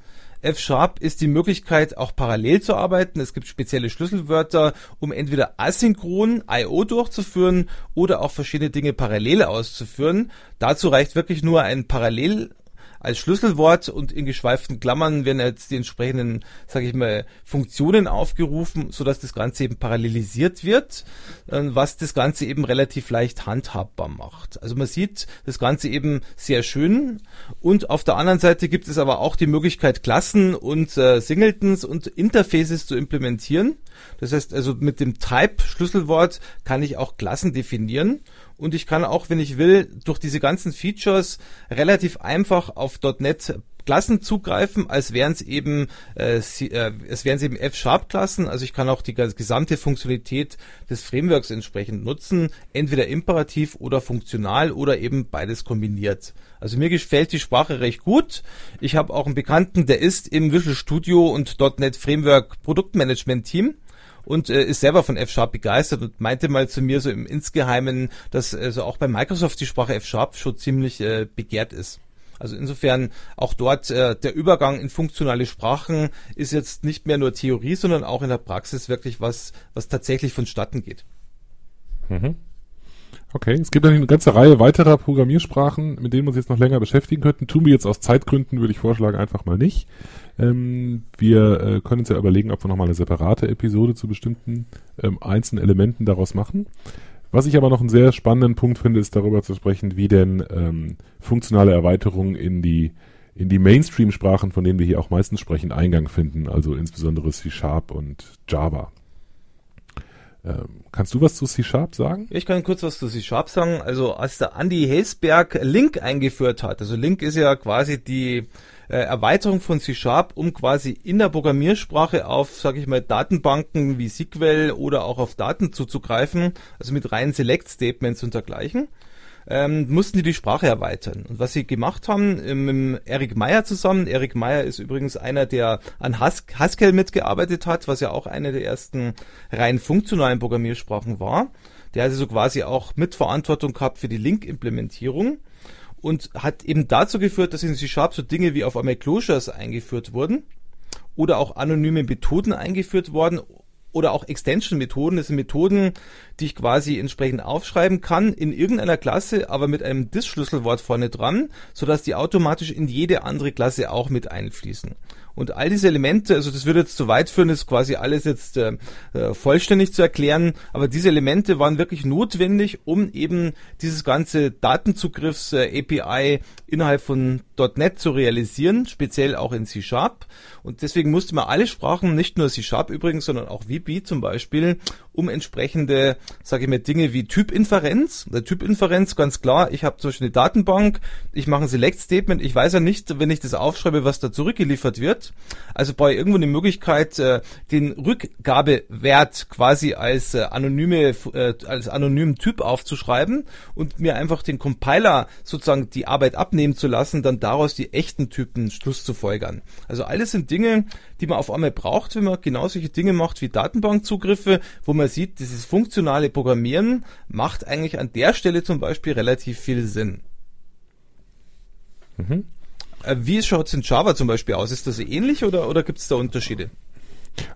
F-Sharp ist die Möglichkeit, auch parallel zu arbeiten. Es gibt spezielle Schlüsselwörter, um entweder asynchron I.O. durchzuführen oder auch verschiedene Dinge parallel auszuführen. Dazu reicht wirklich nur ein Parallel als Schlüsselwort und in geschweiften Klammern werden jetzt die entsprechenden, sage ich mal, Funktionen aufgerufen, so dass das Ganze eben parallelisiert wird, äh, was das Ganze eben relativ leicht handhabbar macht. Also man sieht das Ganze eben sehr schön und auf der anderen Seite gibt es aber auch die Möglichkeit, Klassen und äh, Singletons und Interfaces zu implementieren. Das heißt also mit dem Type-Schlüsselwort kann ich auch Klassen definieren und ich kann auch, wenn ich will, durch diese ganzen Features relativ einfach auf .NET Klassen zugreifen, als wären es eben, äh, äh, es wären eben F-Sharp-Klassen. Also ich kann auch die gesamte Funktionalität des Frameworks entsprechend nutzen, entweder imperativ oder funktional oder eben beides kombiniert. Also mir gefällt die Sprache recht gut. Ich habe auch einen Bekannten, der ist im Visual Studio und .NET Framework Produktmanagement Team und äh, ist selber von F-Sharp begeistert und meinte mal zu mir so im Insgeheimen, dass also auch bei Microsoft die Sprache F-Sharp schon ziemlich äh, begehrt ist. Also insofern auch dort äh, der Übergang in funktionale Sprachen ist jetzt nicht mehr nur Theorie, sondern auch in der Praxis wirklich was, was tatsächlich vonstatten geht. Mhm. Okay, es gibt eine ganze Reihe weiterer Programmiersprachen, mit denen wir uns jetzt noch länger beschäftigen könnten. Tun wir jetzt aus Zeitgründen, würde ich vorschlagen, einfach mal nicht. Ähm, wir äh, können uns ja überlegen, ob wir nochmal eine separate Episode zu bestimmten ähm, einzelnen Elementen daraus machen. Was ich aber noch einen sehr spannenden Punkt finde, ist darüber zu sprechen, wie denn ähm, funktionale Erweiterungen in die in die Mainstream-Sprachen, von denen wir hier auch meistens sprechen, Eingang finden, also insbesondere C Sharp und Java. Ähm, kannst du was zu C-Sharp sagen? Ich kann kurz was zu C-Sharp sagen. Also als der Andy Hesberg Link eingeführt hat, also Link ist ja quasi die äh, Erweiterung von C-Sharp, um quasi in der Programmiersprache auf, sage ich mal, Datenbanken wie SQL oder auch auf Daten zuzugreifen, also mit reinen Select-Statements und dergleichen. ähm, mussten die die Sprache erweitern. Und was sie gemacht haben, mit Eric Meyer zusammen, Eric Meyer ist übrigens einer, der an Hus Haskell mitgearbeitet hat, was ja auch eine der ersten rein funktionalen Programmiersprachen war. Der also so quasi auch Mitverantwortung gehabt für die Link-Implementierung und hat eben dazu geführt, dass in C-Sharp so Dinge wie auf einmal Closures eingeführt wurden oder auch anonyme Methoden eingeführt worden oder auch Extension-Methoden. Das sind Methoden, die ich quasi entsprechend aufschreiben kann in irgendeiner Klasse, aber mit einem Dis-Schlüsselwort vorne dran, sodass die automatisch in jede andere Klasse auch mit einfließen. Und all diese Elemente, also das würde jetzt zu weit führen, das quasi alles jetzt äh, äh, vollständig zu erklären, aber diese Elemente waren wirklich notwendig, um eben dieses ganze Datenzugriffs äh, innerhalb von .NET zu realisieren, speziell auch in C Sharp. Und deswegen musste man alle Sprachen, nicht nur C Sharp übrigens, sondern auch VB zum Beispiel, um entsprechende, sage ich mal, Dinge wie Typinferenz. Der Typinferenz, ganz klar, ich habe zum Beispiel eine Datenbank, ich mache ein Select-Statement, ich weiß ja nicht, wenn ich das aufschreibe, was da zurückgeliefert wird. Also ich irgendwo eine Möglichkeit, äh, den Rückgabewert quasi als äh, anonyme, äh, als anonymen Typ aufzuschreiben und mir einfach den Compiler sozusagen die Arbeit abnehmen zu lassen, dann daraus die echten Typen Schluss zu folgern. Also alles sind Dinge, die man auf einmal braucht, wenn man genau solche Dinge macht wie Datenbankzugriffe, wo man sieht, dieses funktionale Programmieren macht eigentlich an der Stelle zum Beispiel relativ viel Sinn. Mhm. Äh, wie schaut es in Java zum Beispiel aus? Ist das ähnlich oder, oder gibt es da Unterschiede?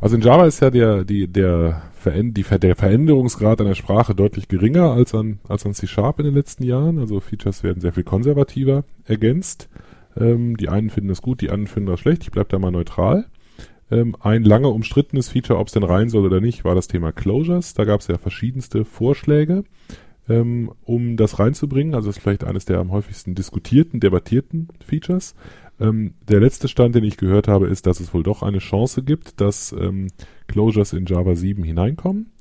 Also in Java ist ja der, die, der, Veränd die, der Veränderungsgrad einer Sprache deutlich geringer als an, als an C-Sharp in den letzten Jahren. Also Features werden sehr viel konservativer ergänzt. Ähm, die einen finden das gut, die anderen finden das schlecht. Ich bleibe da mal neutral. Ähm, ein lange umstrittenes Feature, ob es denn rein soll oder nicht, war das Thema Closures. Da gab es ja verschiedenste Vorschläge, ähm, um das reinzubringen. Also das ist vielleicht eines der am häufigsten diskutierten, debattierten Features. Ähm, der letzte Stand, den ich gehört habe, ist, dass es wohl doch eine Chance gibt, dass ähm, Closures in Java 7 hineinkommen.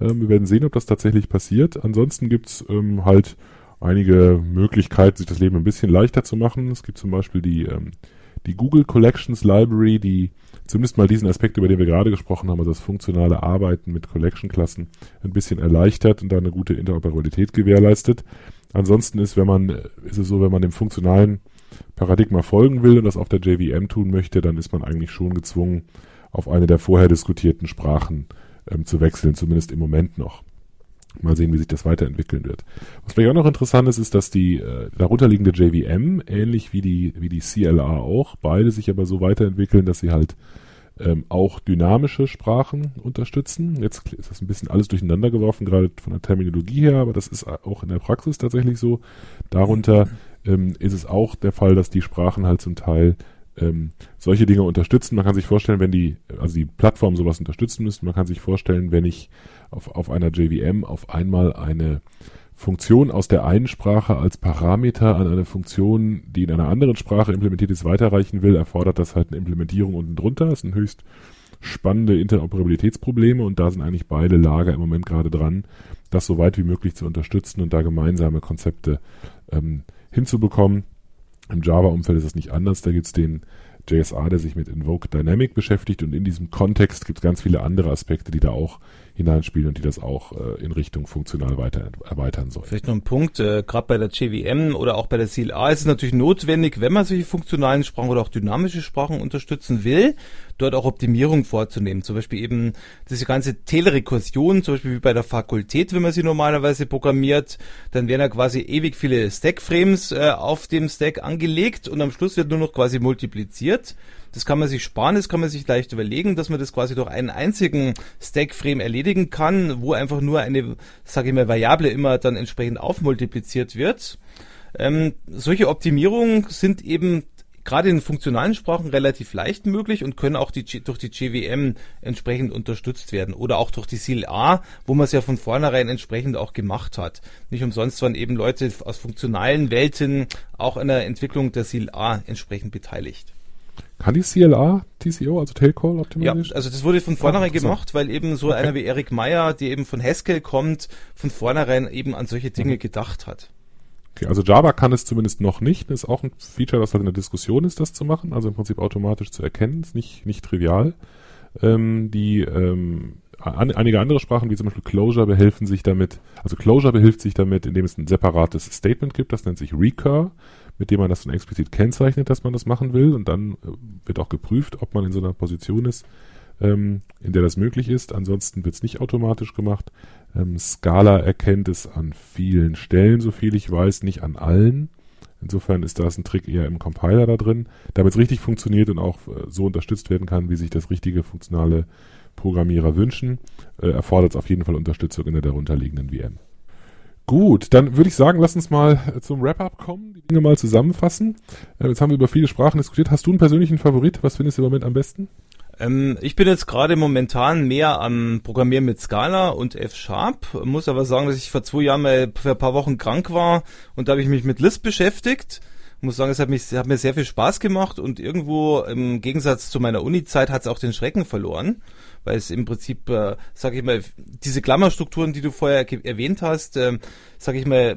Ähm, wir werden sehen, ob das tatsächlich passiert. Ansonsten gibt's ähm, halt einige Möglichkeiten, sich das Leben ein bisschen leichter zu machen. Es gibt zum Beispiel die, die Google Collections Library, die zumindest mal diesen Aspekt, über den wir gerade gesprochen haben, also das funktionale Arbeiten mit Collection-Klassen, ein bisschen erleichtert und da eine gute Interoperabilität gewährleistet. Ansonsten ist, wenn man, ist es so, wenn man dem funktionalen Paradigma folgen will und das auf der JVM tun möchte, dann ist man eigentlich schon gezwungen, auf eine der vorher diskutierten Sprachen ähm, zu wechseln, zumindest im Moment noch. Mal sehen, wie sich das weiterentwickeln wird. Was vielleicht auch noch interessant ist, ist, dass die äh, darunterliegende JVM, ähnlich wie die, wie die CLA auch, beide sich aber so weiterentwickeln, dass sie halt ähm, auch dynamische Sprachen unterstützen. Jetzt ist das ein bisschen alles durcheinander geworfen, gerade von der Terminologie her, aber das ist auch in der Praxis tatsächlich so. Darunter ähm, ist es auch der Fall, dass die Sprachen halt zum Teil ähm, solche Dinge unterstützen. Man kann sich vorstellen, wenn die, also die Plattform sowas unterstützen müsste, man kann sich vorstellen, wenn ich auf, auf einer JVM auf einmal eine Funktion aus der einen Sprache als Parameter an eine Funktion, die in einer anderen Sprache implementiert ist, weiterreichen will, erfordert das halt eine Implementierung unten drunter. Das sind höchst spannende Interoperabilitätsprobleme und da sind eigentlich beide Lager im Moment gerade dran, das so weit wie möglich zu unterstützen und da gemeinsame Konzepte ähm, hinzubekommen. Im Java-Umfeld ist es nicht anders. Da gibt es den JSA, der sich mit Invoke Dynamic beschäftigt und in diesem Kontext gibt es ganz viele andere Aspekte, die da auch hineinspielen und die das auch äh, in Richtung funktional weiter erweitern sollen. Vielleicht noch ein Punkt, äh, gerade bei der JVM oder auch bei der CLA ist es natürlich notwendig, wenn man solche funktionalen Sprachen oder auch dynamische Sprachen unterstützen will, dort auch Optimierung vorzunehmen. Zum Beispiel eben diese ganze Telerekursion, zum Beispiel wie bei der Fakultät, wenn man sie normalerweise programmiert, dann werden ja quasi ewig viele Stack-Frames äh, auf dem Stack angelegt und am Schluss wird nur noch quasi multipliziert. Das kann man sich sparen, das kann man sich leicht überlegen, dass man das quasi durch einen einzigen Stack-Frame erledigen kann, wo einfach nur eine, sage ich mal, Variable immer dann entsprechend aufmultipliziert wird. Ähm, solche Optimierungen sind eben gerade in funktionalen Sprachen relativ leicht möglich und können auch die, durch die JVM entsprechend unterstützt werden oder auch durch die CLA, wo man es ja von vornherein entsprechend auch gemacht hat. Nicht umsonst waren eben Leute aus funktionalen Welten auch an der Entwicklung der CLA entsprechend beteiligt. Kann die CLA TCO, also Tail Call optimieren? Ja, also das wurde von vornherein ah, gemacht, weil eben so okay. einer wie Eric Meyer, der eben von Haskell kommt, von vornherein eben an solche Dinge mhm. gedacht hat. Okay, also Java kann es zumindest noch nicht. Das ist auch ein Feature, das halt in der Diskussion ist, das zu machen. Also im Prinzip automatisch zu erkennen. Ist nicht, nicht trivial. Ähm, die ähm, an, einige andere Sprachen, wie zum Beispiel Clojure, behelfen sich damit, also Clojure behilft sich damit, indem es ein separates Statement gibt, das nennt sich Recur, mit dem man das dann explizit kennzeichnet, dass man das machen will und dann äh, wird auch geprüft, ob man in so einer Position ist, ähm, in der das möglich ist. Ansonsten wird es nicht automatisch gemacht. Ähm, Scala erkennt es an vielen Stellen, so viel ich weiß, nicht an allen. Insofern ist das ein Trick eher im Compiler da drin, damit es richtig funktioniert und auch äh, so unterstützt werden kann, wie sich das richtige funktionale Programmierer wünschen, äh, erfordert es auf jeden Fall Unterstützung in der darunterliegenden VM. Gut, dann würde ich sagen, lass uns mal äh, zum Wrap-up kommen, die Dinge mal zusammenfassen. Äh, jetzt haben wir über viele Sprachen diskutiert. Hast du einen persönlichen Favorit? Was findest du im Moment am besten? Ähm, ich bin jetzt gerade momentan mehr am Programmieren mit Scala und F-Sharp. Muss aber sagen, dass ich vor zwei Jahren mal für ein paar Wochen krank war und da habe ich mich mit Lisp beschäftigt. muss sagen, es hat, mich, hat mir sehr viel Spaß gemacht und irgendwo im Gegensatz zu meiner Uni-Zeit hat es auch den Schrecken verloren weil es im Prinzip, äh, sage ich mal, diese Klammerstrukturen, die du vorher erwähnt hast, äh, sage ich mal,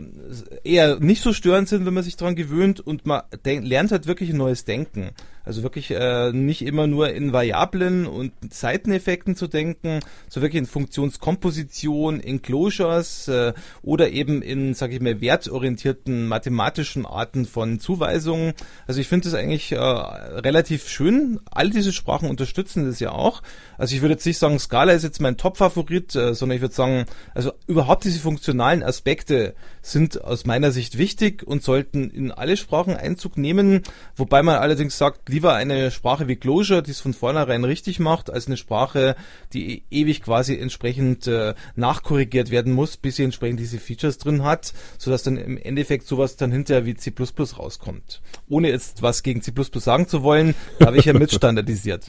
eher nicht so störend sind, wenn man sich dran gewöhnt und man lernt halt wirklich ein neues Denken. Also wirklich äh, nicht immer nur in Variablen und Seiteneffekten zu denken, so wirklich in Funktionskomposition, in Closures äh, oder eben in, sage ich mal, wertorientierten mathematischen Arten von Zuweisungen. Also ich finde das eigentlich äh, relativ schön. All diese Sprachen unterstützen das ja auch. Also ich würde jetzt nicht sagen, Scala ist jetzt mein Top-Favorit, äh, sondern ich würde sagen, also überhaupt diese funktionalen Aspekte sind aus meiner Sicht wichtig und sollten in alle Sprachen Einzug nehmen, wobei man allerdings sagt, lieber eine Sprache wie Clojure, die es von vornherein richtig macht, als eine Sprache, die e-, ewig quasi entsprechend äh, nachkorrigiert werden muss, bis sie entsprechend diese Features drin hat, sodass dann im Endeffekt sowas dann hinterher wie C++ rauskommt. Ohne jetzt was gegen C++ sagen zu wollen, habe ich ja mitstandardisiert.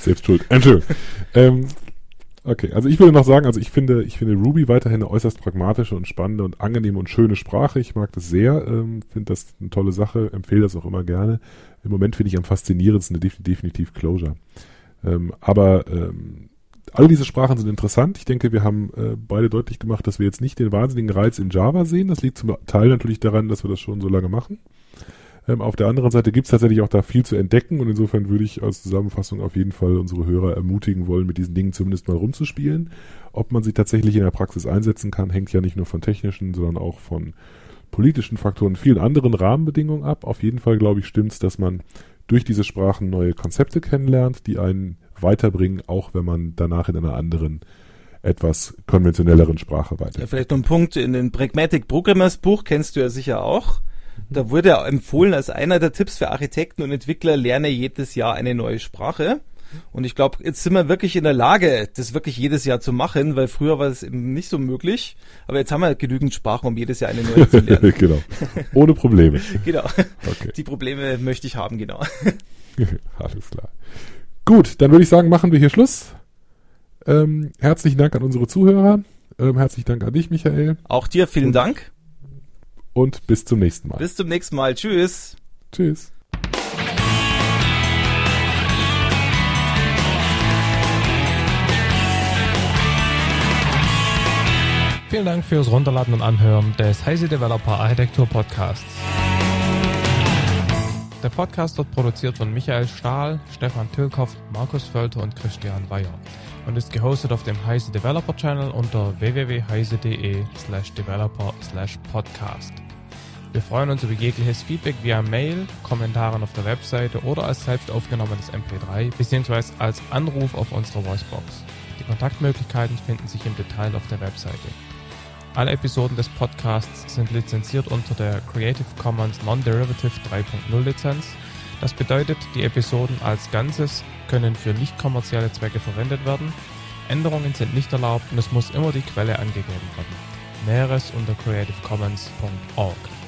Selbst schuld. Entschuldigung. ähm, Okay, also ich würde noch sagen, also ich finde, ich finde Ruby weiterhin eine äußerst pragmatische und spannende und angenehme und schöne Sprache. Ich mag das sehr, ähm, finde das eine tolle Sache, empfehle das auch immer gerne. Im Moment finde ich am faszinierendsten definitiv Closure. Ähm, aber ähm, all diese Sprachen sind interessant. Ich denke, wir haben äh, beide deutlich gemacht, dass wir jetzt nicht den wahnsinnigen Reiz in Java sehen. Das liegt zum Teil natürlich daran, dass wir das schon so lange machen. Ähm, auf der anderen Seite gibt es tatsächlich auch da viel zu entdecken und insofern würde ich als Zusammenfassung auf jeden Fall unsere Hörer ermutigen wollen, mit diesen Dingen zumindest mal rumzuspielen. Ob man sie tatsächlich in der Praxis einsetzen kann, hängt ja nicht nur von technischen, sondern auch von politischen Faktoren, vielen anderen Rahmenbedingungen ab. Auf jeden Fall, glaube ich, stimmt es, dass man durch diese Sprachen neue Konzepte kennenlernt, die einen weiterbringen, auch wenn man danach in einer anderen etwas konventionelleren Sprache weiter. Ja, vielleicht noch ein Punkt in den Pragmatic Programmers Buch kennst du ja sicher auch. Da wurde empfohlen als einer der Tipps für Architekten und Entwickler, lerne jedes Jahr eine neue Sprache. Und ich glaube, jetzt sind wir wirklich in der Lage, das wirklich jedes Jahr zu machen, weil früher war es eben nicht so möglich. Aber jetzt haben wir genügend Sprachen, um jedes Jahr eine neue zu lernen. genau. Ohne Probleme. genau. Okay. Die Probleme möchte ich haben, genau. Alles klar. Gut, dann würde ich sagen, machen wir hier Schluss. Ähm, herzlichen Dank an unsere Zuhörer. Ähm, herzlichen Dank an dich, Michael. Auch dir vielen Dank und bis zum nächsten Mal. Bis zum nächsten Mal. Tschüss. Tschüss. Vielen Dank fürs Runterladen und Anhören des Heise Developer Architektur Podcasts. Der Podcast wird produziert von Michael Stahl, Stefan Tilkoff, Markus Völter und Christian Bayer und ist gehostet auf dem Heise Developer Channel unter www.heise.de slash developer slash podcast. Wir freuen uns über jegliches Feedback via Mail, Kommentaren auf der Webseite oder als selbst aufgenommenes MP3 bzw. als Anruf auf unserer Voicebox. Die Kontaktmöglichkeiten finden sich im Detail auf der Webseite. Alle Episoden des Podcasts sind lizenziert unter der Creative Commons Non-Derivative 3.0 Lizenz. Das bedeutet, die Episoden als Ganzes können für nicht kommerzielle Zwecke verwendet werden. Änderungen sind nicht erlaubt und es muss immer die Quelle angegeben werden. Näheres unter creativecommons.org.